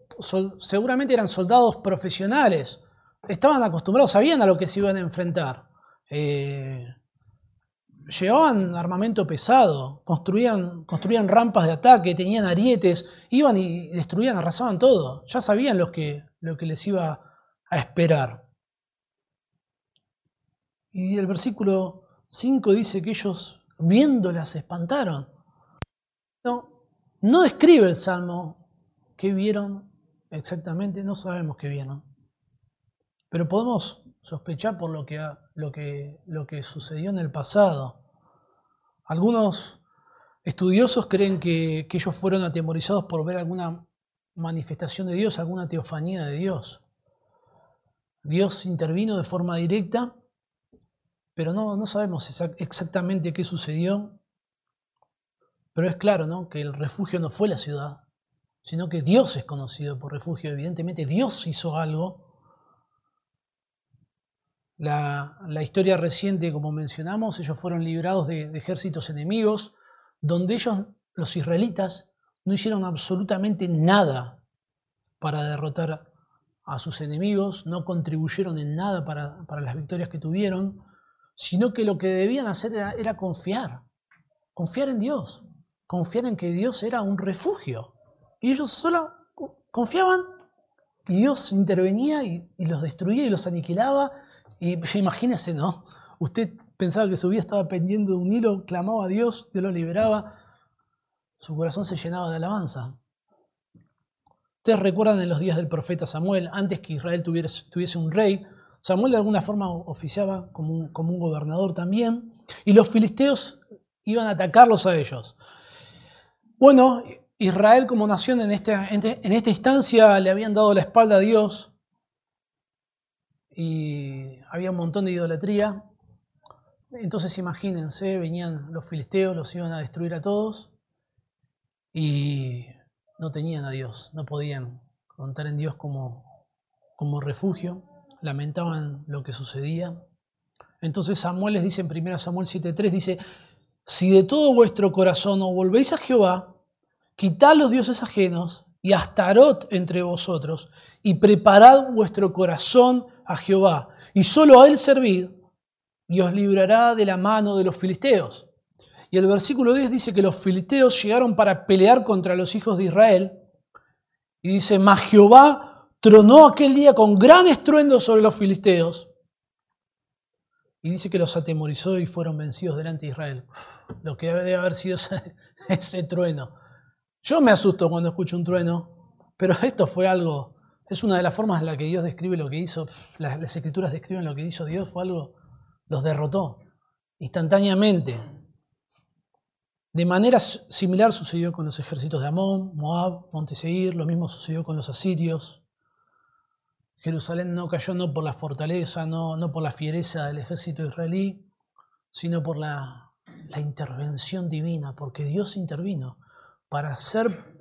seguramente eran soldados profesionales, estaban acostumbrados, sabían a lo que se iban a enfrentar. Eh, llevaban armamento pesado, construían, construían rampas de ataque, tenían arietes, iban y destruían, arrasaban todo. Ya sabían lo que, lo que les iba a esperar. Y el versículo 5 dice que ellos viéndolas se espantaron. No, no describe el Salmo qué vieron exactamente, no sabemos qué vieron. Pero podemos sospechar por lo que, lo que, lo que sucedió en el pasado. Algunos estudiosos creen que, que ellos fueron atemorizados por ver alguna manifestación de Dios, alguna teofanía de Dios. Dios intervino de forma directa, pero no, no sabemos exactamente qué sucedió. Pero es claro ¿no? que el refugio no fue la ciudad, sino que Dios es conocido por refugio. Evidentemente Dios hizo algo la, historia reciente, como mencionamos, ellos fueron librados de, ejércitos enemigos, donde ellos, los israelitas, no hicieron absolutamente nada para derrotar a sus enemigos, no contribuyeron en nada para, las victorias que tuvieron, sino que lo que debían hacer era, era, confiar, confiar en Dios, confiar en que Dios era un refugio. Y ellos solo confiaban y Dios intervenía y los destruía y los aniquilaba y [LAUGHS] imagínese, ¿no? Usted pensaba que su vida estaba pendiendo de un hilo, clamaba a Dios, Dios lo liberaba, su corazón se llenaba de alabanza. Ustedes recuerdan en los días del profeta Samuel, antes que Israel tuviese un rey, Samuel de alguna forma oficiaba como un, como un gobernador también, y los filisteos iban a atacarlos a ellos. Bueno, Israel como nación en esta, en esta instancia le habían dado la espalda a Dios, y había un montón de idolatría. Entonces imagínense, venían los filisteos, los iban a destruir a todos y no tenían a Dios, no podían contar en Dios como, como refugio, lamentaban lo que sucedía. Entonces Samuel les dice en 1 Samuel 7.3, dice, si de todo vuestro corazón os volvéis a Jehová, quitad los dioses ajenos y Astarot entre vosotros, y preparad vuestro corazón a Jehová, y solo a él servid, y os librará de la mano de los filisteos. Y el versículo 10 dice que los filisteos llegaron para pelear contra los hijos de Israel, y dice, mas Jehová tronó aquel día con gran estruendo sobre los filisteos, y dice que los atemorizó y fueron vencidos delante de Israel. Lo que debe haber sido [LAUGHS] ese, trueno. Yo me asusto cuando escucho un trueno, pero esto fue algo es una de las formas en la que Dios describe lo que hizo, las, escrituras describen lo que hizo Dios, fue algo, los derrotó instantáneamente. De manera similar sucedió con los ejércitos de Amón, Moab, Monteseir, lo mismo sucedió con los asirios. Jerusalén no cayó no por la fortaleza, no, no por la fiereza del ejército israelí, sino por la, la intervención divina, porque Dios intervino para hacer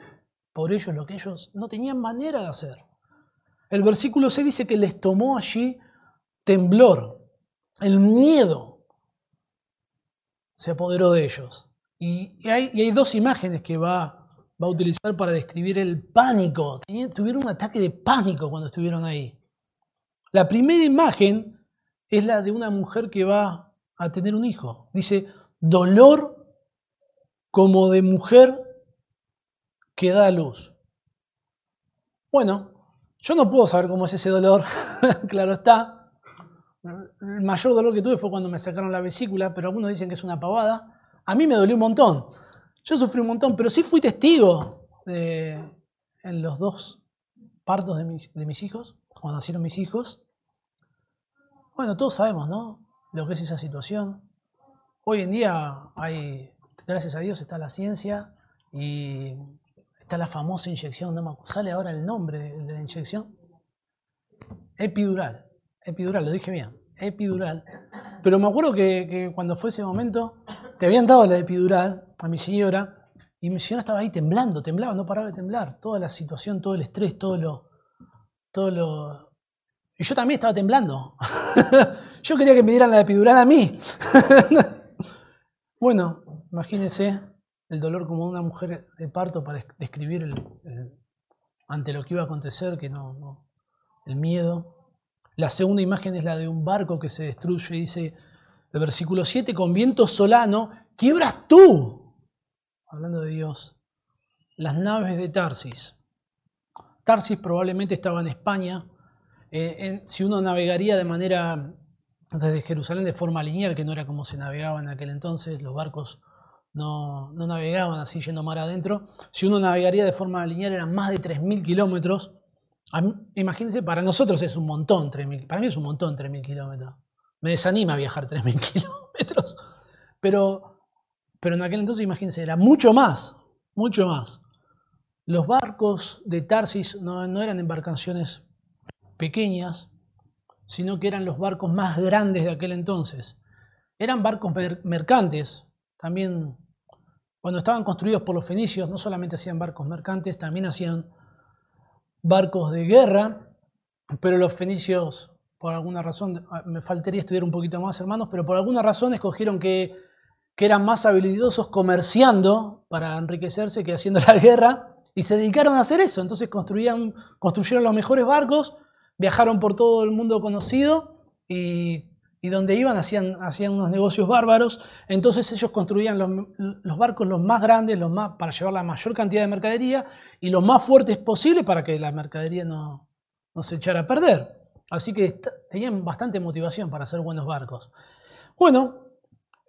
por ellos lo que ellos no tenían manera de hacer. El versículo 6 dice que les tomó allí temblor, el miedo se apoderó de ellos. Y hay, dos imágenes que va, va, a utilizar para describir el pánico. Tuvieron un ataque de pánico cuando estuvieron ahí. La primera imagen es la de una mujer que va a tener un hijo. Dice, dolor como de mujer que da luz. Bueno, yo no puedo saber cómo es ese dolor, [LAUGHS] claro está. El mayor dolor que tuve fue cuando me sacaron la vesícula, pero algunos dicen que es una pavada. A mí me dolió un montón. Yo sufrí un montón, pero sí fui testigo de, en los dos partos de mis, de mis hijos, cuando nacieron mis hijos. Bueno, todos sabemos, ¿no? Lo que es esa situación. Hoy en día hay, gracias a Dios, está la ciencia y está la famosa inyección, no me sale ahora el nombre de, la inyección. Epidural, epidural, lo dije bien, epidural. Pero me acuerdo que, que cuando fue ese momento, te habían dado la epidural a mi señora y mi señora estaba ahí temblando, temblaba, no paraba de temblar. Toda la situación, todo el estrés, todo lo. Todo lo... Y yo también estaba temblando. [LAUGHS] yo quería que me dieran la epidural a mí. [LAUGHS] bueno, imagínense el dolor como una mujer de parto para describir ante lo que iba a acontecer, que no, el miedo. La segunda imagen es la de un barco que se destruye, dice el versículo 7, con viento solano, quiebras tú, hablando de Dios, las naves de Tarsis. Tarsis probablemente estaba en España. Eh, si uno navegaría de manera desde Jerusalén de forma lineal, que no era como se navegaba en aquel entonces, los barcos no, navegaban así yendo mar adentro. Si uno navegaría de forma lineal eran más de 3.000 kilómetros. Imagínense, para nosotros es un montón, 3.000, para mí es un montón 3.000 kilómetros. Me desanima viajar 3.000 [LAUGHS] kilómetros. Pero, pero en aquel entonces, imagínense, era mucho más, mucho más. Los barcos de Tarsis no, no eran embarcaciones pequeñas, sino que eran los barcos más grandes de aquel entonces. Eran barcos mercantes, también cuando estaban construidos por los fenicios, no solamente hacían barcos mercantes, también hacían barcos de guerra, pero los fenicios, por alguna razón, ah, me faltaría estudiar un poquito más, hermanos, pero por alguna razón escogieron que, que eran más habilidosos comerciando para enriquecerse que haciendo [LAUGHS] la guerra, y se dedicaron a hacer eso. Entonces construían, construyeron los mejores barcos, viajaron por todo el mundo conocido y y donde iban hacían, hacían unos negocios bárbaros, entonces ellos construían los, barcos los más grandes, los más, para llevar la mayor cantidad de mercadería y los más fuertes posible para que la mercadería no, no se echara a perder. Así que tenían bastante motivación para hacer buenos barcos. Bueno,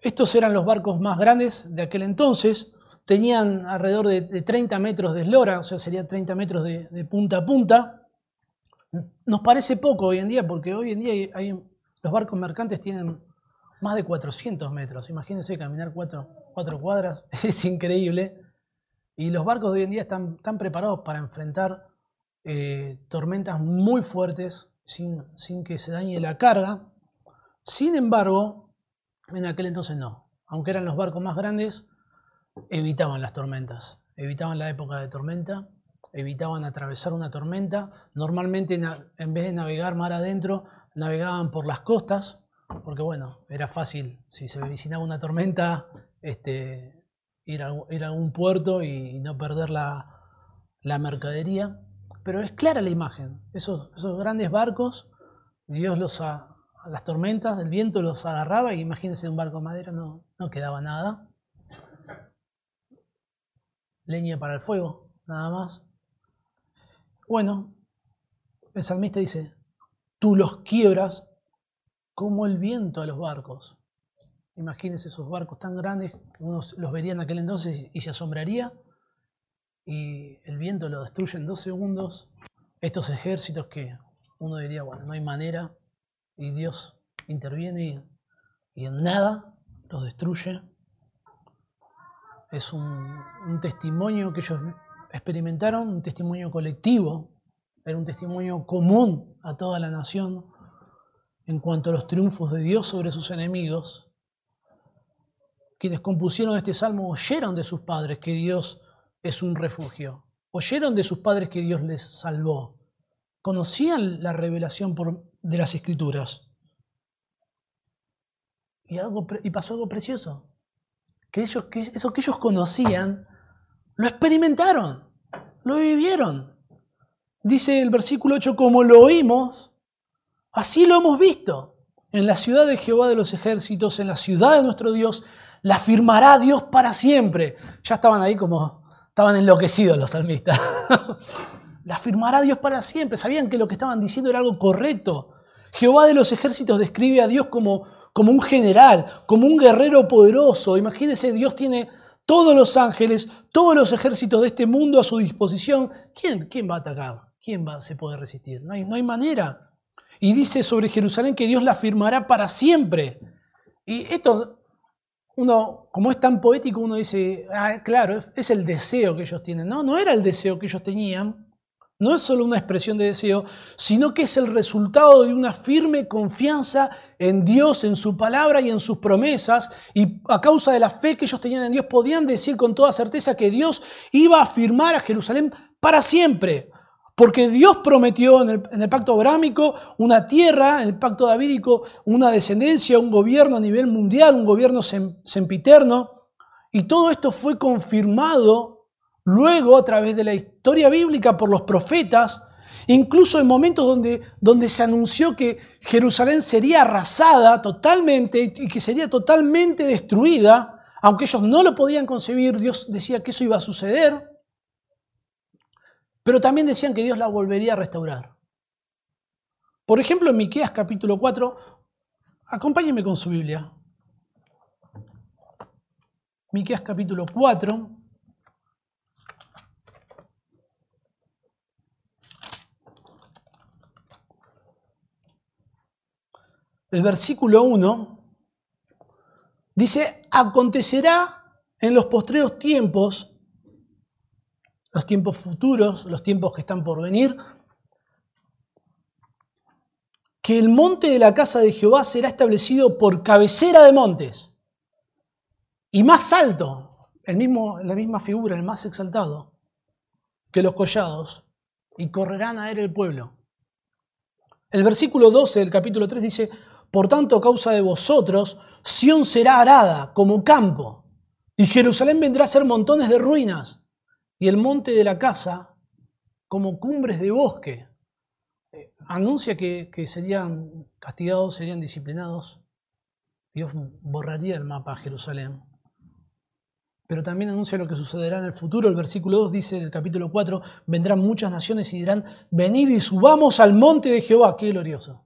estos eran los barcos más grandes de aquel entonces, tenían alrededor de, 30 metros de eslora, o sea, sería 30 metros de, de punta a punta. Nos parece poco hoy en día porque hoy en día los barcos mercantes tienen más de 400 metros. Imagínense caminar cuatro, cuadras, [LAUGHS] es increíble. Y los barcos de hoy en día están, preparados para enfrentar eh, tormentas muy fuertes sin, que se dañe la carga. Sin embargo, en aquel entonces no. Aunque eran los barcos más grandes, evitaban las tormentas, evitaban la época de tormenta, evitaban atravesar una tormenta. Normalmente en vez de navegar mar adentro, navegaban por las costas, porque bueno, era fácil, si se vicinaba una tormenta, este, ir a algún puerto y no perder la, mercadería. Pero es clara la imagen, esos, esos grandes barcos, Dios los a, las tormentas, el viento los agarraba y imagínense un barco de madera, no, no quedaba nada. Leña para el fuego, nada más. Bueno, el salmista dice, tú los quiebras como el viento a los barcos. Imagínense esos barcos tan grandes que uno los vería en aquel entonces y se asombraría. Y el viento lo destruye en dos segundos. Estos ejércitos que uno diría, bueno, no hay manera. Y Dios interviene y, en nada los destruye. Es un, un testimonio que ellos experimentaron, un testimonio colectivo era un testimonio común a toda la nación en cuanto a los triunfos de Dios sobre sus enemigos. Quienes compusieron este salmo oyeron de sus padres que Dios es un refugio. Oyeron de sus padres que Dios les salvó. Conocían la revelación de las escrituras. Y, algo, y pasó algo precioso. Que, ellos, que eso que ellos conocían, lo experimentaron, lo vivieron. Dice el versículo 8, como lo oímos, así lo hemos visto. En la ciudad de Jehová de los ejércitos, en la ciudad de nuestro Dios, la firmará Dios para siempre. Ya estaban ahí como, estaban enloquecidos los salmistas. [LAUGHS] la firmará Dios para siempre. Sabían que lo que estaban diciendo era algo correcto. Jehová de los ejércitos describe a Dios como, como un general, como un guerrero poderoso. Imagínense, Dios tiene todos los ángeles, todos los ejércitos de este mundo a su disposición. ¿Quién, quién va a atacar? ¿Quién va, se puede resistir? No hay, no hay manera. Y dice sobre Jerusalén que Dios la firmará para siempre. Y esto, uno, como es tan poético, uno dice, ah, claro, es el deseo que ellos tienen. No, no era el deseo que ellos tenían, no es solo una expresión de deseo, sino que es el resultado de una firme confianza en Dios, en su palabra y en sus promesas. Y a causa de la fe que ellos tenían en Dios, podían decir con toda certeza que Dios iba a firmar a Jerusalén para siempre. Porque Dios prometió en el, pacto abrámico una tierra, en el pacto davídico una descendencia, un gobierno a nivel mundial, un gobierno sempiterno. Y todo esto fue confirmado Luego, a través de la historia bíblica, por los profetas, incluso en momentos donde, donde se anunció que Jerusalén sería arrasada totalmente y que sería totalmente destruida, aunque ellos no lo podían concebir, Dios decía que eso iba a suceder, pero también decían que Dios la volvería a restaurar. Por ejemplo, en Miqueas capítulo 4, acompáñenme con su Biblia. Miqueas capítulo 4. el versículo 1, dice, acontecerá en los postreros tiempos, los tiempos futuros, los tiempos que están por venir, que el monte de la casa de Jehová será establecido por cabecera de montes y más alto, el mismo, la misma figura, el más exaltado, que los collados, y correrán a él el pueblo. El versículo 12 del capítulo 3 dice, por tanto, a causa de vosotros, Sión será arada como campo, y Jerusalén vendrá a ser montones de ruinas, y el monte de la casa como cumbres de bosque. Eh, anuncia que, que serían castigados, serían disciplinados. Dios borraría el mapa a Jerusalén. Pero también anuncia lo que sucederá en el futuro. El versículo 2 dice del capítulo 4, vendrán muchas naciones y dirán, venid y subamos al monte de Jehová. Qué glorioso.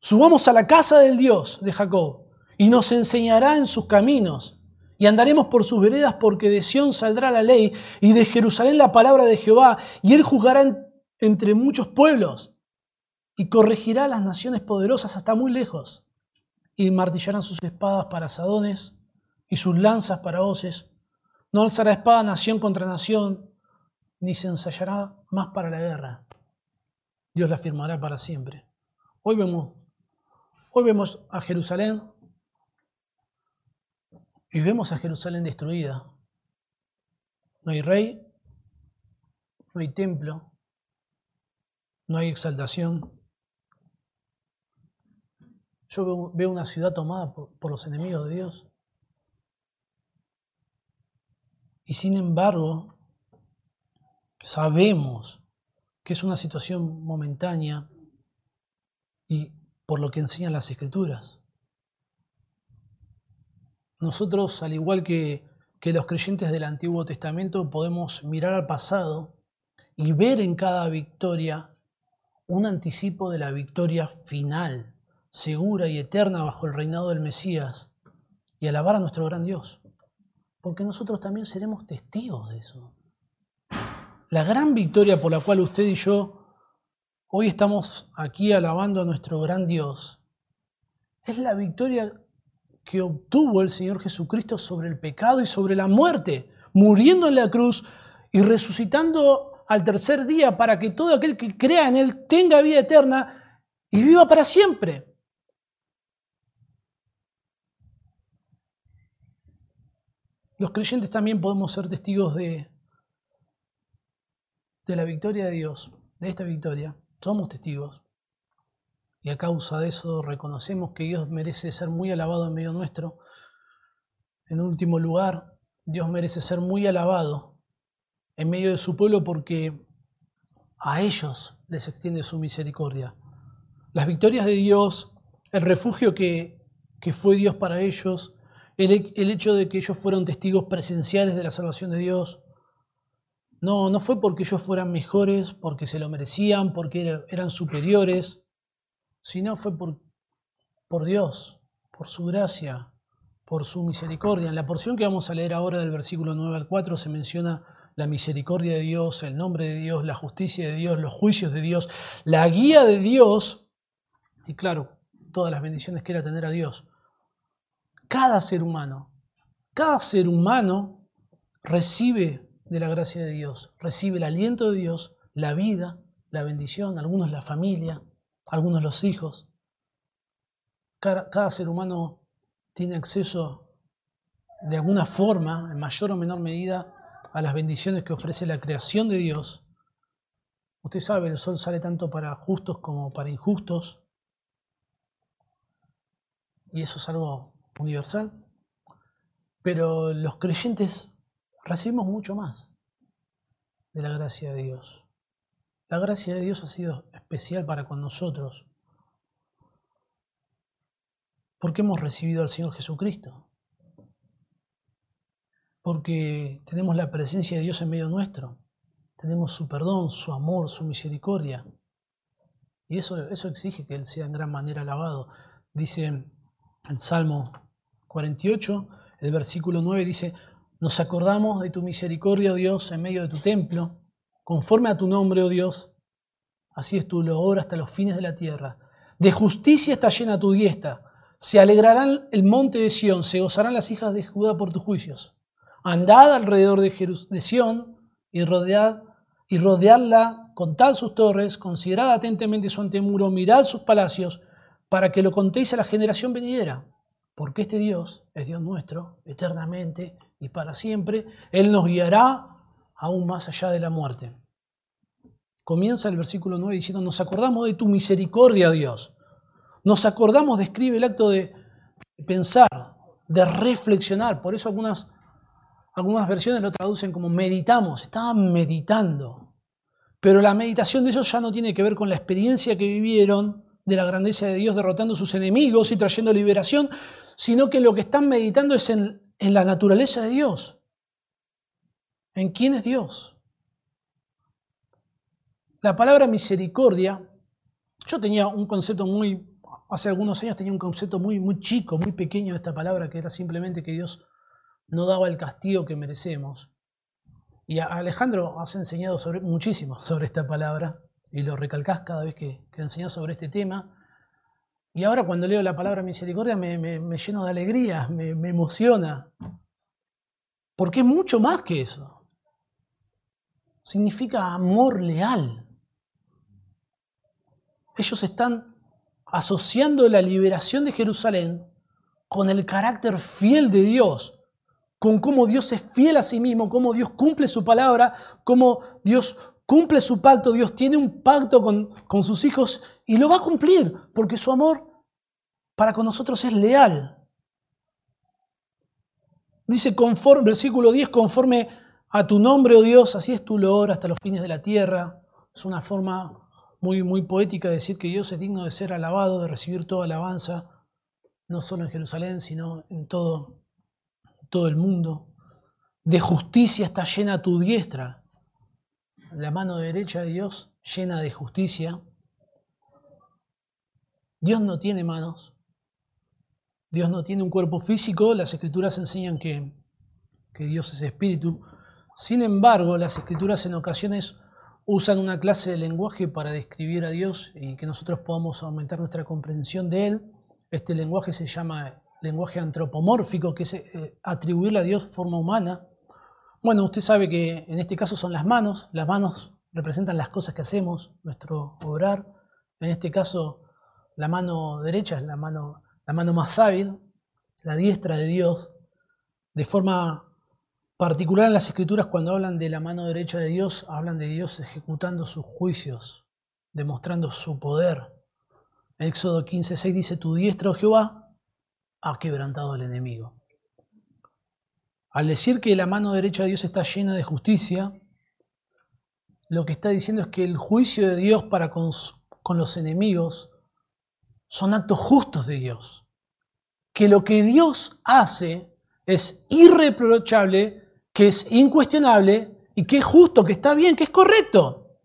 Subamos a la casa del Dios de Jacob y nos enseñará en sus caminos y andaremos por sus veredas porque de Sión saldrá la ley y de Jerusalén la palabra de Jehová y él juzgará entre muchos pueblos y corregirá a las naciones poderosas hasta muy lejos y martillarán sus espadas para asadones y sus lanzas para hoces. No alzará espada nación contra nación ni se ensayará más para la guerra. Dios la firmará para siempre. Hoy vemos Hoy vemos a Jerusalén y vemos a Jerusalén destruida. No hay rey, no hay templo, no hay exaltación. Yo veo una ciudad tomada por, los enemigos de Dios. Y sin embargo, sabemos que es una situación momentánea y por lo que enseñan las escrituras. Nosotros, al igual que, los creyentes del Antiguo Testamento, podemos mirar al pasado y ver en cada victoria un anticipo de la victoria final, segura y eterna bajo el reinado del Mesías, y alabar a nuestro gran Dios, porque nosotros también seremos testigos de eso. La gran victoria por la cual usted y yo Hoy estamos aquí alabando a nuestro gran Dios. Es la victoria que obtuvo el Señor Jesucristo sobre el pecado y sobre la muerte, muriendo en la cruz y resucitando al tercer día para que todo aquel que crea en Él tenga vida eterna y viva para siempre. Los creyentes también podemos ser testigos de, de la victoria de Dios, de esta victoria. Somos testigos. Y a causa de eso reconocemos que Dios merece ser muy alabado en medio nuestro. En último lugar, Dios merece ser muy alabado en medio de su pueblo porque a ellos les extiende su misericordia. Las victorias de Dios, el refugio que, que fue Dios para ellos, el, el hecho de que ellos fueron testigos presenciales de la salvación de Dios. No, no fue porque ellos fueran mejores, porque se lo merecían, porque eran superiores, sino fue por, por Dios, por su gracia, por su misericordia. En la porción que vamos a leer ahora del versículo 9 al 4 se menciona la misericordia de Dios, el nombre de Dios, la justicia de Dios, los juicios de Dios, la guía de Dios y claro, todas las bendiciones que era tener a Dios. Cada ser humano, cada ser humano recibe de la gracia de Dios, recibe el aliento de Dios, la vida, la bendición, algunos la familia, algunos los hijos. Cada, cada ser humano tiene acceso de alguna forma, en mayor o menor medida, a las bendiciones que ofrece la creación de Dios. Usted sabe, el sol sale tanto para justos como para injustos. Y eso es algo universal. Pero los creyentes recibimos mucho más de la gracia de Dios. La gracia de Dios ha sido especial para con nosotros porque hemos recibido al Señor Jesucristo. Porque tenemos la presencia de Dios en medio nuestro. Tenemos su perdón, su amor, su misericordia. Y eso, eso exige que Él sea en gran manera alabado. Dice el Salmo 48, el versículo 9 dice, nos acordamos de tu misericordia, oh Dios, en medio de tu templo, conforme a tu nombre, oh Dios. Así es tu obra hasta los fines de la tierra. De justicia está llena tu diestra se alegrarán el monte de Sión, se gozarán las hijas de Judá por tus juicios. Andad alrededor de, de Sión y rodead y rodeadla, contad sus torres, considerad atentamente su antemuro, mirad sus palacios, para que lo contéis a la generación venidera. Porque este Dios es Dios nuestro, eternamente y para siempre. Él nos guiará aún más allá de la muerte. Comienza el versículo 9 diciendo, nos acordamos de tu misericordia, Dios nos acordamos, describe el acto de pensar, de reflexionar. Por eso algunas, algunas versiones lo traducen como meditamos, estaban meditando. Pero la meditación de ellos ya no tiene que ver con la experiencia que vivieron de la grandeza de Dios derrotando a sus enemigos y trayendo liberación, sino que lo que están meditando es en, en la naturaleza de Dios, en quién es Dios. La palabra misericordia, yo tenía un concepto muy Hace algunos años tenía un concepto muy, muy chico, muy pequeño de esta palabra, que era simplemente que Dios no daba el castigo que merecemos. Y a Alejandro has enseñado muchísimo sobre esta palabra y lo recalcás cada vez que, que enseñás sobre este tema. Y ahora cuando leo la palabra misericordia me, lleno de alegría, me, me emociona. Porque es mucho más que eso. Significa amor leal. Ellos están asociando la liberación de Jerusalén con el carácter fiel de Dios, con cómo Dios es fiel a sí mismo, cómo Dios cumple su palabra, cómo Dios cumple su pacto, Dios tiene un pacto con, con sus hijos y lo va a cumplir, porque su amor para con nosotros es leal. Dice, conforme, versículo 10, conforme a tu nombre, oh Dios, así es tu loor hasta los fines de la tierra. Es una forma muy, muy poética decir que Dios es digno de ser alabado, de recibir toda alabanza, no solo en Jerusalén, sino en todo, todo el mundo. De justicia está llena tu diestra, la mano derecha de Dios llena de justicia. Dios no tiene manos, Dios no tiene un cuerpo físico, las escrituras enseñan que, que Dios es espíritu. Sin embargo, las escrituras en ocasiones usan una clase de lenguaje para describir a Dios y que nosotros podamos aumentar nuestra comprensión de Él. Este lenguaje se llama lenguaje antropomórfico, que es eh, atribuirle a Dios forma humana. Bueno, usted sabe que en este caso son las manos. Las manos representan las cosas que hacemos, nuestro obrar. En este caso, la mano derecha es la mano, la mano más hábil, la diestra de Dios. De forma particular en las escrituras cuando hablan de la mano derecha de Dios, hablan de Dios ejecutando sus juicios, demostrando su poder. Éxodo 15:6 dice, tu diestra, oh Jehová, ha quebrantado al enemigo. Al decir que la mano derecha de Dios está llena de justicia, lo que está diciendo es que el juicio de Dios para con, con los enemigos son actos justos de Dios. que lo que Dios hace es irreprochable, que es incuestionable y que es justo, que está bien, que es correcto.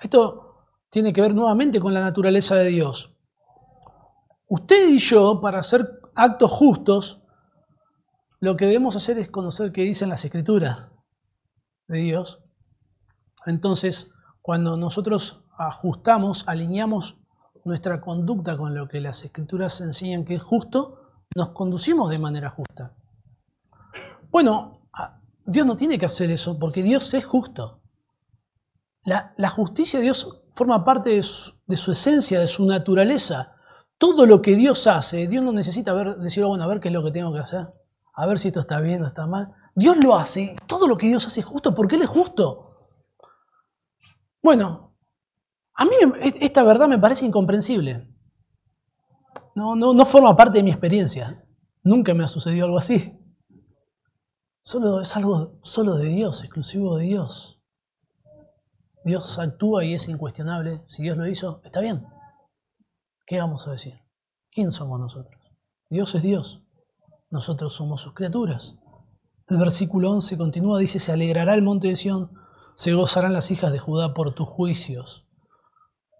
Esto tiene que ver nuevamente con la naturaleza de Dios. Usted y yo, para hacer actos justos, lo que debemos hacer es conocer qué dicen las escrituras de Dios. Entonces, cuando nosotros ajustamos, alineamos nuestra conducta con lo que las escrituras enseñan que es justo, nos conducimos de manera justa. Bueno, Dios no tiene que hacer eso porque Dios es justo. La, justicia de Dios forma parte de su, esencia, de su naturaleza. Todo lo que Dios hace, Dios no necesita ver, decir, oh, bueno, a ver qué es lo que tengo que hacer, a ver si esto está bien o está mal. Dios lo hace, todo lo que Dios hace es justo porque Él es justo. Bueno, a mí esta verdad me parece incomprensible. No, no, no forma parte de mi experiencia. Nunca me ha sucedido algo así. Solo, es algo solo de Dios, exclusivo de Dios. Dios actúa y es incuestionable. Si Dios lo hizo, está bien. ¿Qué vamos a decir? ¿Quién somos nosotros? Dios es Dios. Nosotros somos sus criaturas. El versículo 11 continúa, dice, se alegrará el monte de Sión, se gozarán las hijas de Judá por tus juicios.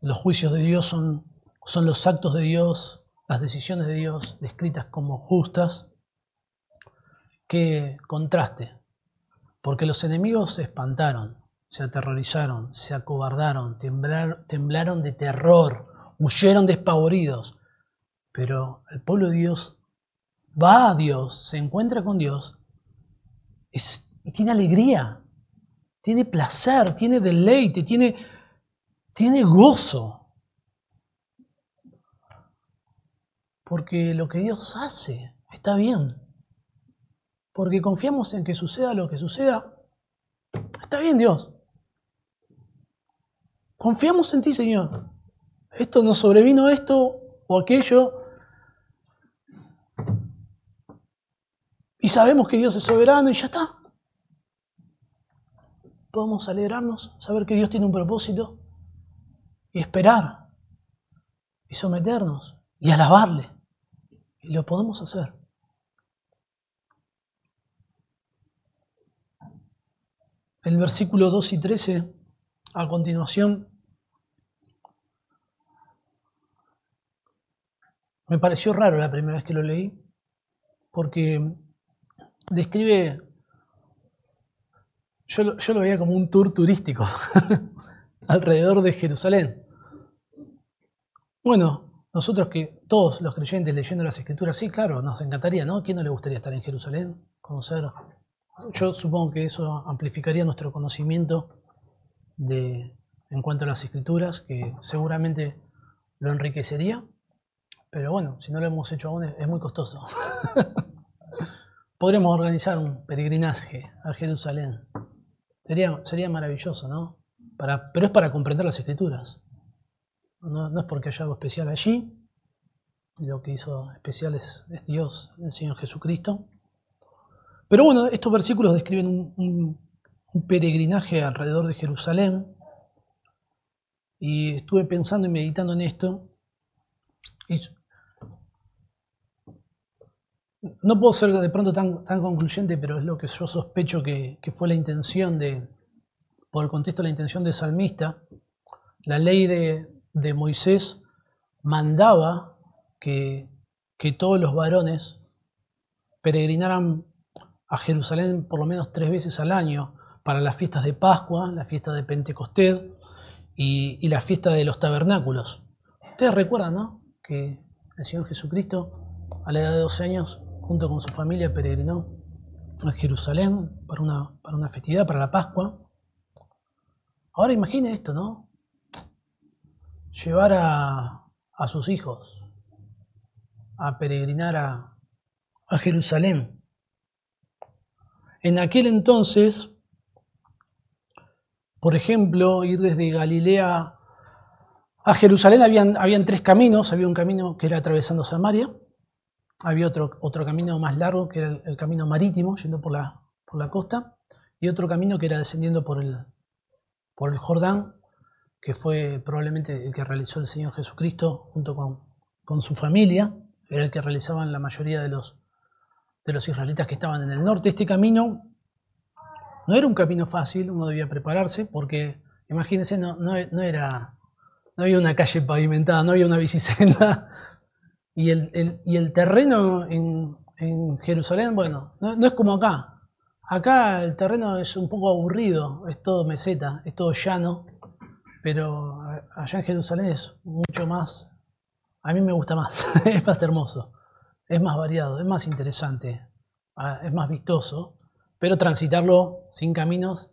Los juicios de Dios son, son los actos de Dios, las decisiones de Dios descritas como justas. Qué contraste, porque los enemigos se espantaron, se aterrorizaron, se acobardaron, temblaron de terror, huyeron despavoridos. Pero el pueblo de Dios va a Dios, se encuentra con Dios y tiene alegría, tiene placer, tiene deleite, tiene gozo. Porque lo que Dios hace está bien. Porque confiamos en que suceda lo que suceda. Está bien Dios. Confiamos en ti, Señor. Esto nos sobrevino esto o aquello. Y sabemos que Dios es soberano y ya está. Podemos alegrarnos, saber que Dios tiene un propósito y esperar y someternos y alabarle. Y lo podemos hacer. El versículo 2 y 13, a continuación, me pareció raro la primera vez que lo leí, porque describe, yo lo, yo lo veía como un tour turístico [LAUGHS] alrededor de Jerusalén. Bueno, nosotros que todos los creyentes leyendo las escrituras, sí, claro, nos encantaría, ¿no? ¿Quién no le gustaría estar en Jerusalén? Conocer. Yo supongo que eso amplificaría nuestro conocimiento de, en cuanto a las escrituras, que seguramente lo enriquecería. Pero bueno, si no lo hemos hecho aún es muy costoso. [LAUGHS] Podremos organizar un peregrinaje a Jerusalén. Sería, sería maravilloso, ¿no? Para, pero es para comprender las escrituras. No, es porque haya algo especial allí. Lo que hizo especial es, Dios, el Señor Jesucristo. Pero bueno, estos versículos describen un, peregrinaje alrededor de Jerusalén. Y estuve pensando y meditando en esto. no puedo ser de pronto tan, tan, concluyente, pero es lo que yo sospecho que, fue la intención de, por el contexto, la intención de salmista. La ley de, de Moisés mandaba que, que todos los varones peregrinaran a Jerusalén por lo menos tres veces al año para las fiestas de Pascua, la fiesta de Pentecostés y, la fiesta de los tabernáculos. Ustedes recuerdan, ¿no? Que el Señor Jesucristo, a la edad de 12 años, junto con su familia, peregrinó a Jerusalén para una, para una festividad, para la Pascua. Ahora imagine esto, ¿no? llevar a, sus hijos a peregrinar a, Jerusalén. En aquel entonces, por ejemplo, ir desde Galilea a Jerusalén habían, habían, tres caminos. Había un camino que era atravesando Samaria, había otro, otro camino más largo que era el, camino marítimo, yendo por la, por la, costa, y otro camino que era descendiendo por el, por el Jordán que fue probablemente el que realizó el Señor Jesucristo junto con, su familia. era el que realizaban la mayoría de los, de los israelitas que estaban en el norte. Este camino no era un camino fácil, uno debía prepararse, porque imagínense, no, no, era, no había una calle pavimentada, no había una bicicleta. [LAUGHS] Y el, y el terreno en, en, Jerusalén, bueno, no, es como acá. Acá el terreno es un poco aburrido, es todo meseta, es todo llano, pero allá en Jerusalén es mucho más, a mí me gusta más, [LAUGHS] es más hermoso, es más variado, es más interesante, ah, es más vistoso pero transitarlo sin caminos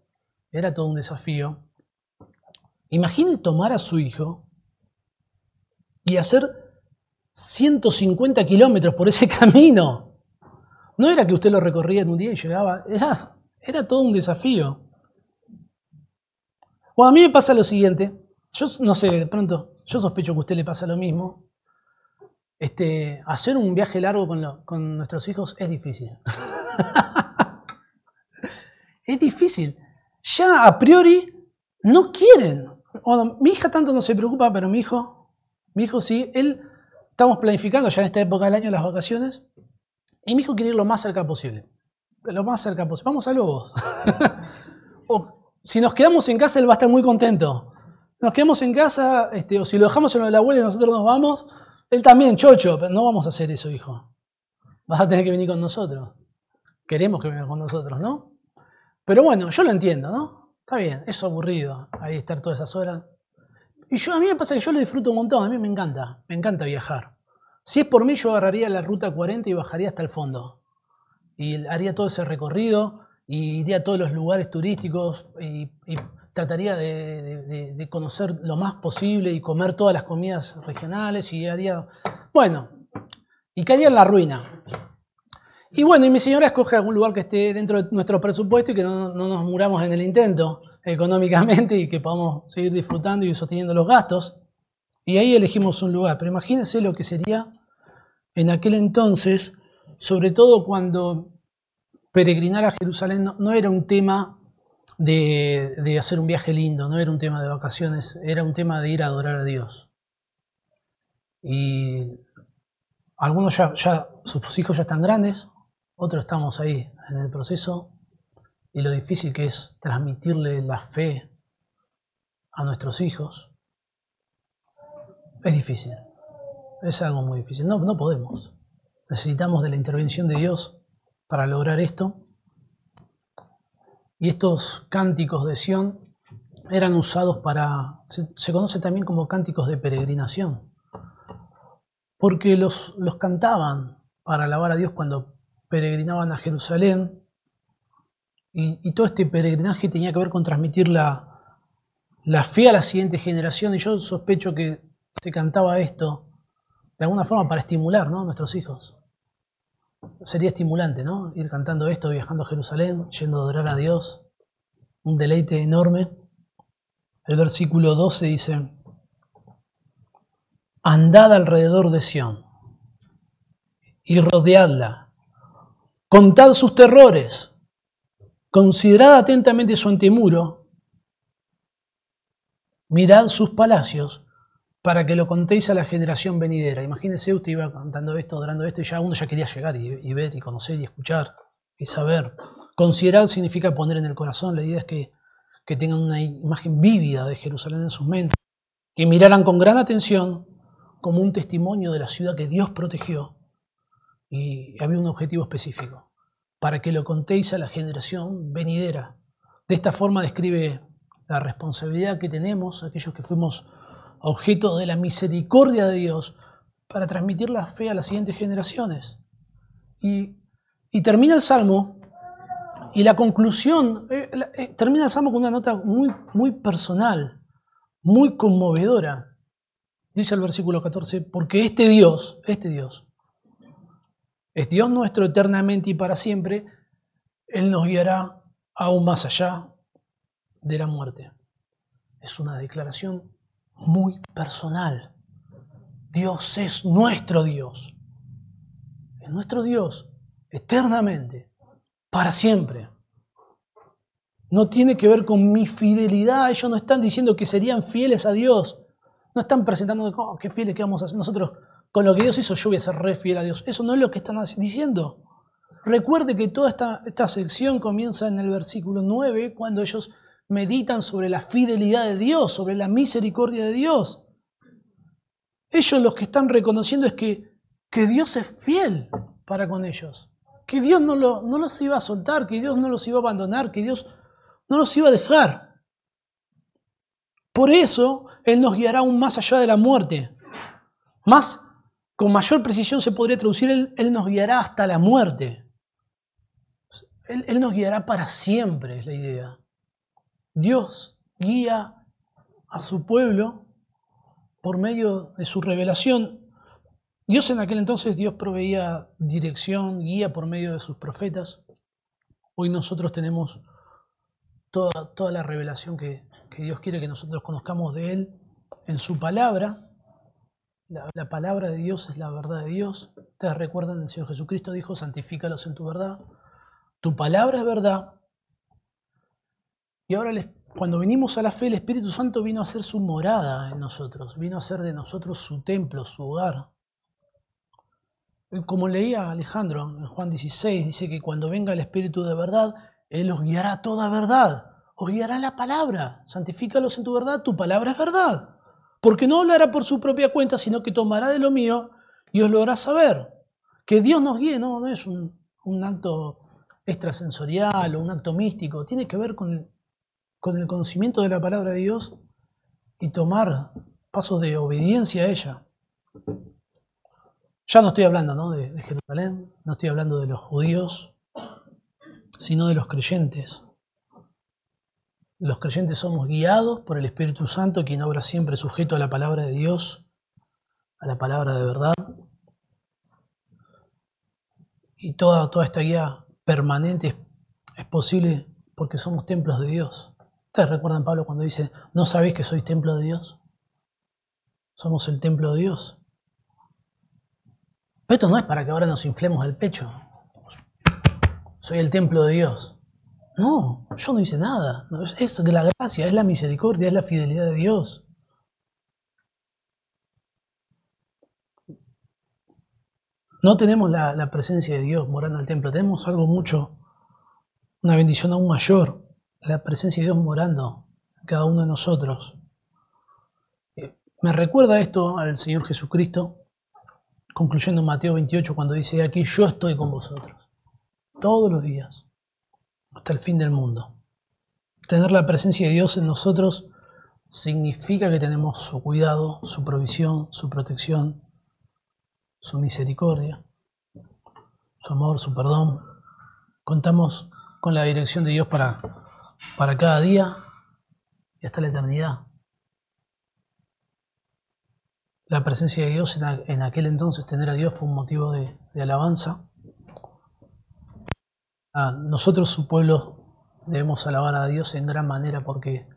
era todo un desafío. Imagine tomar a su hijo y hacer 150 kilómetros por ese [LAUGHS] camino. No era que usted lo recorría en un día y llegaba, era, era todo un desafío. Bueno, a mí me pasa lo siguiente, yo no sé, de pronto, yo sospecho que a usted le pasa lo mismo. Este, hacer un viaje largo con, nuestros hijos es difícil. [LAUGHS] es difícil. Ya a priori no quieren. mi hija tanto no se preocupa, pero mi hijo, mi hijo sí, él, estamos planificando ya en esta época del año las vacaciones, y mi hijo quiere ir lo más cerca posible. Lo más cerca posible. Vamos a Lobos. [LAUGHS] o si nos quedamos en casa, él va a estar muy contento. Nos quedamos en casa, este, o si lo dejamos en lo de la abuela y nosotros nos vamos, él también, chocho, pero no vamos a hacer eso, hijo. Vas a tener que venir con nosotros. Queremos que venga con nosotros, ¿no? Pero bueno, yo lo entiendo, ¿no? Está bien, es aburrido ahí estar todas esas horas. Y yo, a mí me pasa que yo lo disfruto un montón, a mí me encanta, me encanta viajar. Si es por mí, yo agarraría la ruta 40 y bajaría hasta el fondo. Y haría todo ese recorrido, y iría a todos los lugares turísticos, y, trataría de, de, conocer lo más posible y comer todas las comidas regionales, y haría... Bueno, y caería en la ruina. Y bueno, y mi señora escoge algún lugar que esté dentro de nuestro presupuesto y que no, nos muramos en el intento económicamente y que podamos seguir disfrutando y sosteniendo los gastos. Y ahí elegimos un lugar. Pero imagínense lo que sería en aquel entonces, sobre todo cuando peregrinar a Jerusalén no, era un tema de, hacer un viaje lindo, no era un tema de vacaciones, era un tema de ir a adorar a Dios. Y algunos ya, ya sus hijos ya están grandes, otros estamos ahí en el proceso y lo difícil que es transmitirle la fe a nuestros hijos. Es difícil, es algo muy difícil. No, no podemos. Necesitamos de la intervención de Dios para lograr esto. Y estos cánticos de Sión eran usados para, se, se conoce también como cánticos de peregrinación, porque los, los cantaban para alabar a Dios cuando peregrinaban a Jerusalén y, todo este peregrinaje tenía que ver con transmitir la, la fe a la siguiente generación y yo sospecho que se cantaba esto de alguna forma para estimular ¿no? a nuestros hijos. Sería estimulante, ¿no? Ir cantando esto, viajando a Jerusalén, yendo a adorar a Dios. Un deleite enorme. El versículo 12 dice, Andad alrededor de Sión y rodeadla Contad sus terrores, considerad atentamente su antemuro, mirad sus palacios, para que lo contéis a la generación venidera. Imagínense, usted iba cantando esto, adorando esto, y ya uno ya quería llegar y, ver y conocer y escuchar y saber. Considerar significa poner en el corazón, la idea es que, que tengan una imagen vívida de Jerusalén en sus mentes, que miraran con gran atención como un testimonio de la ciudad que Dios protegió y había un objetivo específico, para que lo contéis a la generación venidera. De esta forma describe la responsabilidad que tenemos, aquellos que fuimos objeto de la misericordia de Dios, para transmitir la fe a las siguientes generaciones. Y, termina el Salmo, y la conclusión, eh, eh, termina el Salmo con una nota muy, muy personal, muy conmovedora. Dice el versículo 14, porque este Dios, este Dios, es Dios nuestro eternamente y para siempre, Él nos guiará aún más allá de la muerte. Es una declaración muy personal. Dios es nuestro Dios. Es nuestro Dios eternamente, para siempre. No tiene que ver con mi fidelidad. Ellos no están diciendo que serían fieles a Dios. No están presentando, oh, qué fieles que vamos a ser nosotros con lo que Dios hizo yo voy a ser re fiel a Dios. Eso no es lo que están diciendo. Recuerde que toda esta, esta sección comienza en el versículo 9, cuando ellos meditan sobre la fidelidad de Dios, sobre la misericordia de Dios. Ellos los que están reconociendo es que, que Dios es fiel para con ellos, que Dios no, lo, no los iba a soltar, que Dios no los iba a abandonar, que Dios no los iba a dejar. Por eso Él nos guiará aún más allá de la muerte. Más, con mayor precisión se podría traducir, Él, él nos guiará hasta la muerte. Él, nos guiará para siempre, es la idea. Dios guía a su pueblo por medio de su revelación. Dios en aquel entonces, Dios proveía dirección, guía por medio de sus profetas. Hoy nosotros tenemos toda, toda la revelación que, Dios quiere que nosotros conozcamos de Él en su palabra. La, la, palabra de Dios es la verdad de Dios. Ustedes recuerdan, el Señor Jesucristo dijo, santifícalos en tu verdad. Tu palabra es verdad. Y ahora cuando venimos a la fe, el Espíritu Santo vino a ser su morada en nosotros, vino a ser de nosotros su templo, su hogar. Como leía Alejandro en Juan 16, dice que cuando venga el Espíritu de verdad, Él os guiará toda verdad, os guiará la palabra, santifícalos en tu verdad, tu palabra es verdad. Porque no hablará por su propia cuenta, sino que tomará de lo mío y os lo hará saber. Que Dios nos guíe no, no es un, un acto extrasensorial o un acto místico, tiene que ver con, con el conocimiento de la palabra de Dios y tomar pasos de obediencia a ella. Ya no estoy hablando de, de, Jerusalén, no estoy hablando de los judíos, sino de los creyentes. Los creyentes somos guiados por el Espíritu Santo, quien obra siempre sujeto a la palabra de Dios, a la palabra de verdad. Y toda, toda esta guía permanente es posible porque somos templos de Dios. ¿Ustedes recuerdan Pablo cuando dice, ¿no sabéis que sois templo de Dios? Somos el templo de Dios. Pero esto no es para que ahora nos inflemos el pecho. Soy el templo de Dios. No, yo no hice nada. es la gracia, es la misericordia, es la fidelidad de Dios. No tenemos la, presencia de Dios morando en el templo, tenemos algo mucho, una bendición aún mayor, la presencia de Dios morando en cada uno de nosotros. Eh, me recuerda esto al Señor Jesucristo, concluyendo en Mateo 28, cuando dice, aquí yo estoy con vosotros, todos los días, hasta el fin del mundo. Tener la presencia de Dios en nosotros significa que tenemos su cuidado, su provisión, su protección, su misericordia, su amor, su perdón. Contamos con la dirección de Dios para, para cada día y hasta la eternidad. La presencia de Dios en, aquel entonces, tener a Dios fue un motivo de, alabanza. nosotros, su pueblo, debemos alabar a Dios en gran manera porque,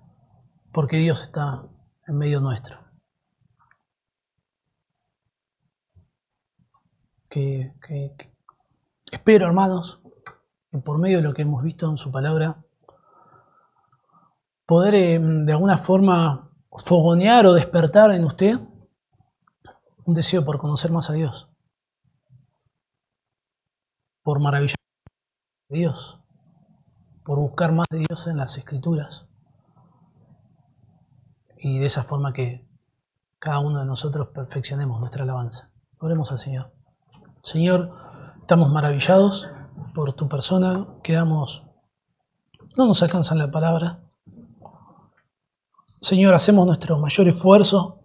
porque Dios está en medio nuestro. que, espero, hermanos, que por medio de lo que hemos visto en su palabra, poder eh, de alguna forma fogonear o despertar en usted un deseo por conocer más a Dios, por maravillar de Dios, por buscar más de Dios en las escrituras. Y de esa forma que cada uno de nosotros perfeccionemos nuestra alabanza. Oremos al Señor. Señor, estamos maravillados por tu persona, quedamos, no nos alcanzan la palabra. Señor, hacemos nuestro mayor esfuerzo,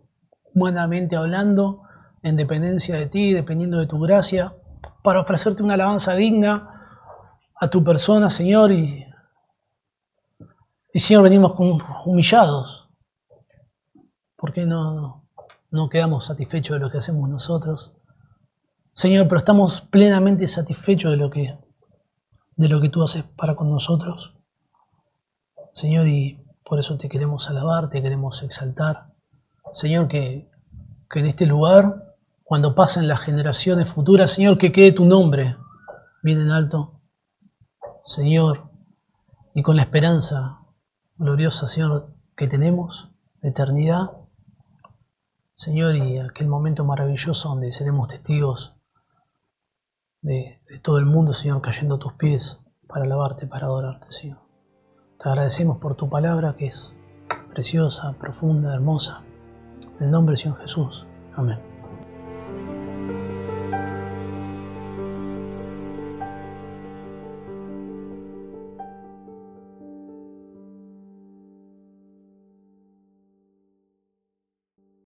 humanamente hablando, en dependencia de ti, dependiendo de tu gracia, para ofrecerte una alabanza digna a tu persona, Señor, y, y Señor, venimos humillados, porque no, no quedamos satisfechos de lo que hacemos nosotros. Señor, pero estamos plenamente satisfechos de lo que, de lo que tú haces para con nosotros. Señor, y por eso te queremos alabar, te queremos exaltar. Señor, que, en este lugar, cuando pasen las generaciones futuras, Señor, que quede tu nombre bien en alto. Señor, y con la esperanza gloriosa, Señor, que tenemos eternidad, Señor, y aquel momento maravilloso donde seremos testigos de, de todo el mundo, Señor, cayendo a tus pies para alabarte, para adorarte, Señor. Te agradecemos por tu palabra que es preciosa, profunda, hermosa. En el nombre del Señor Jesús. Amén.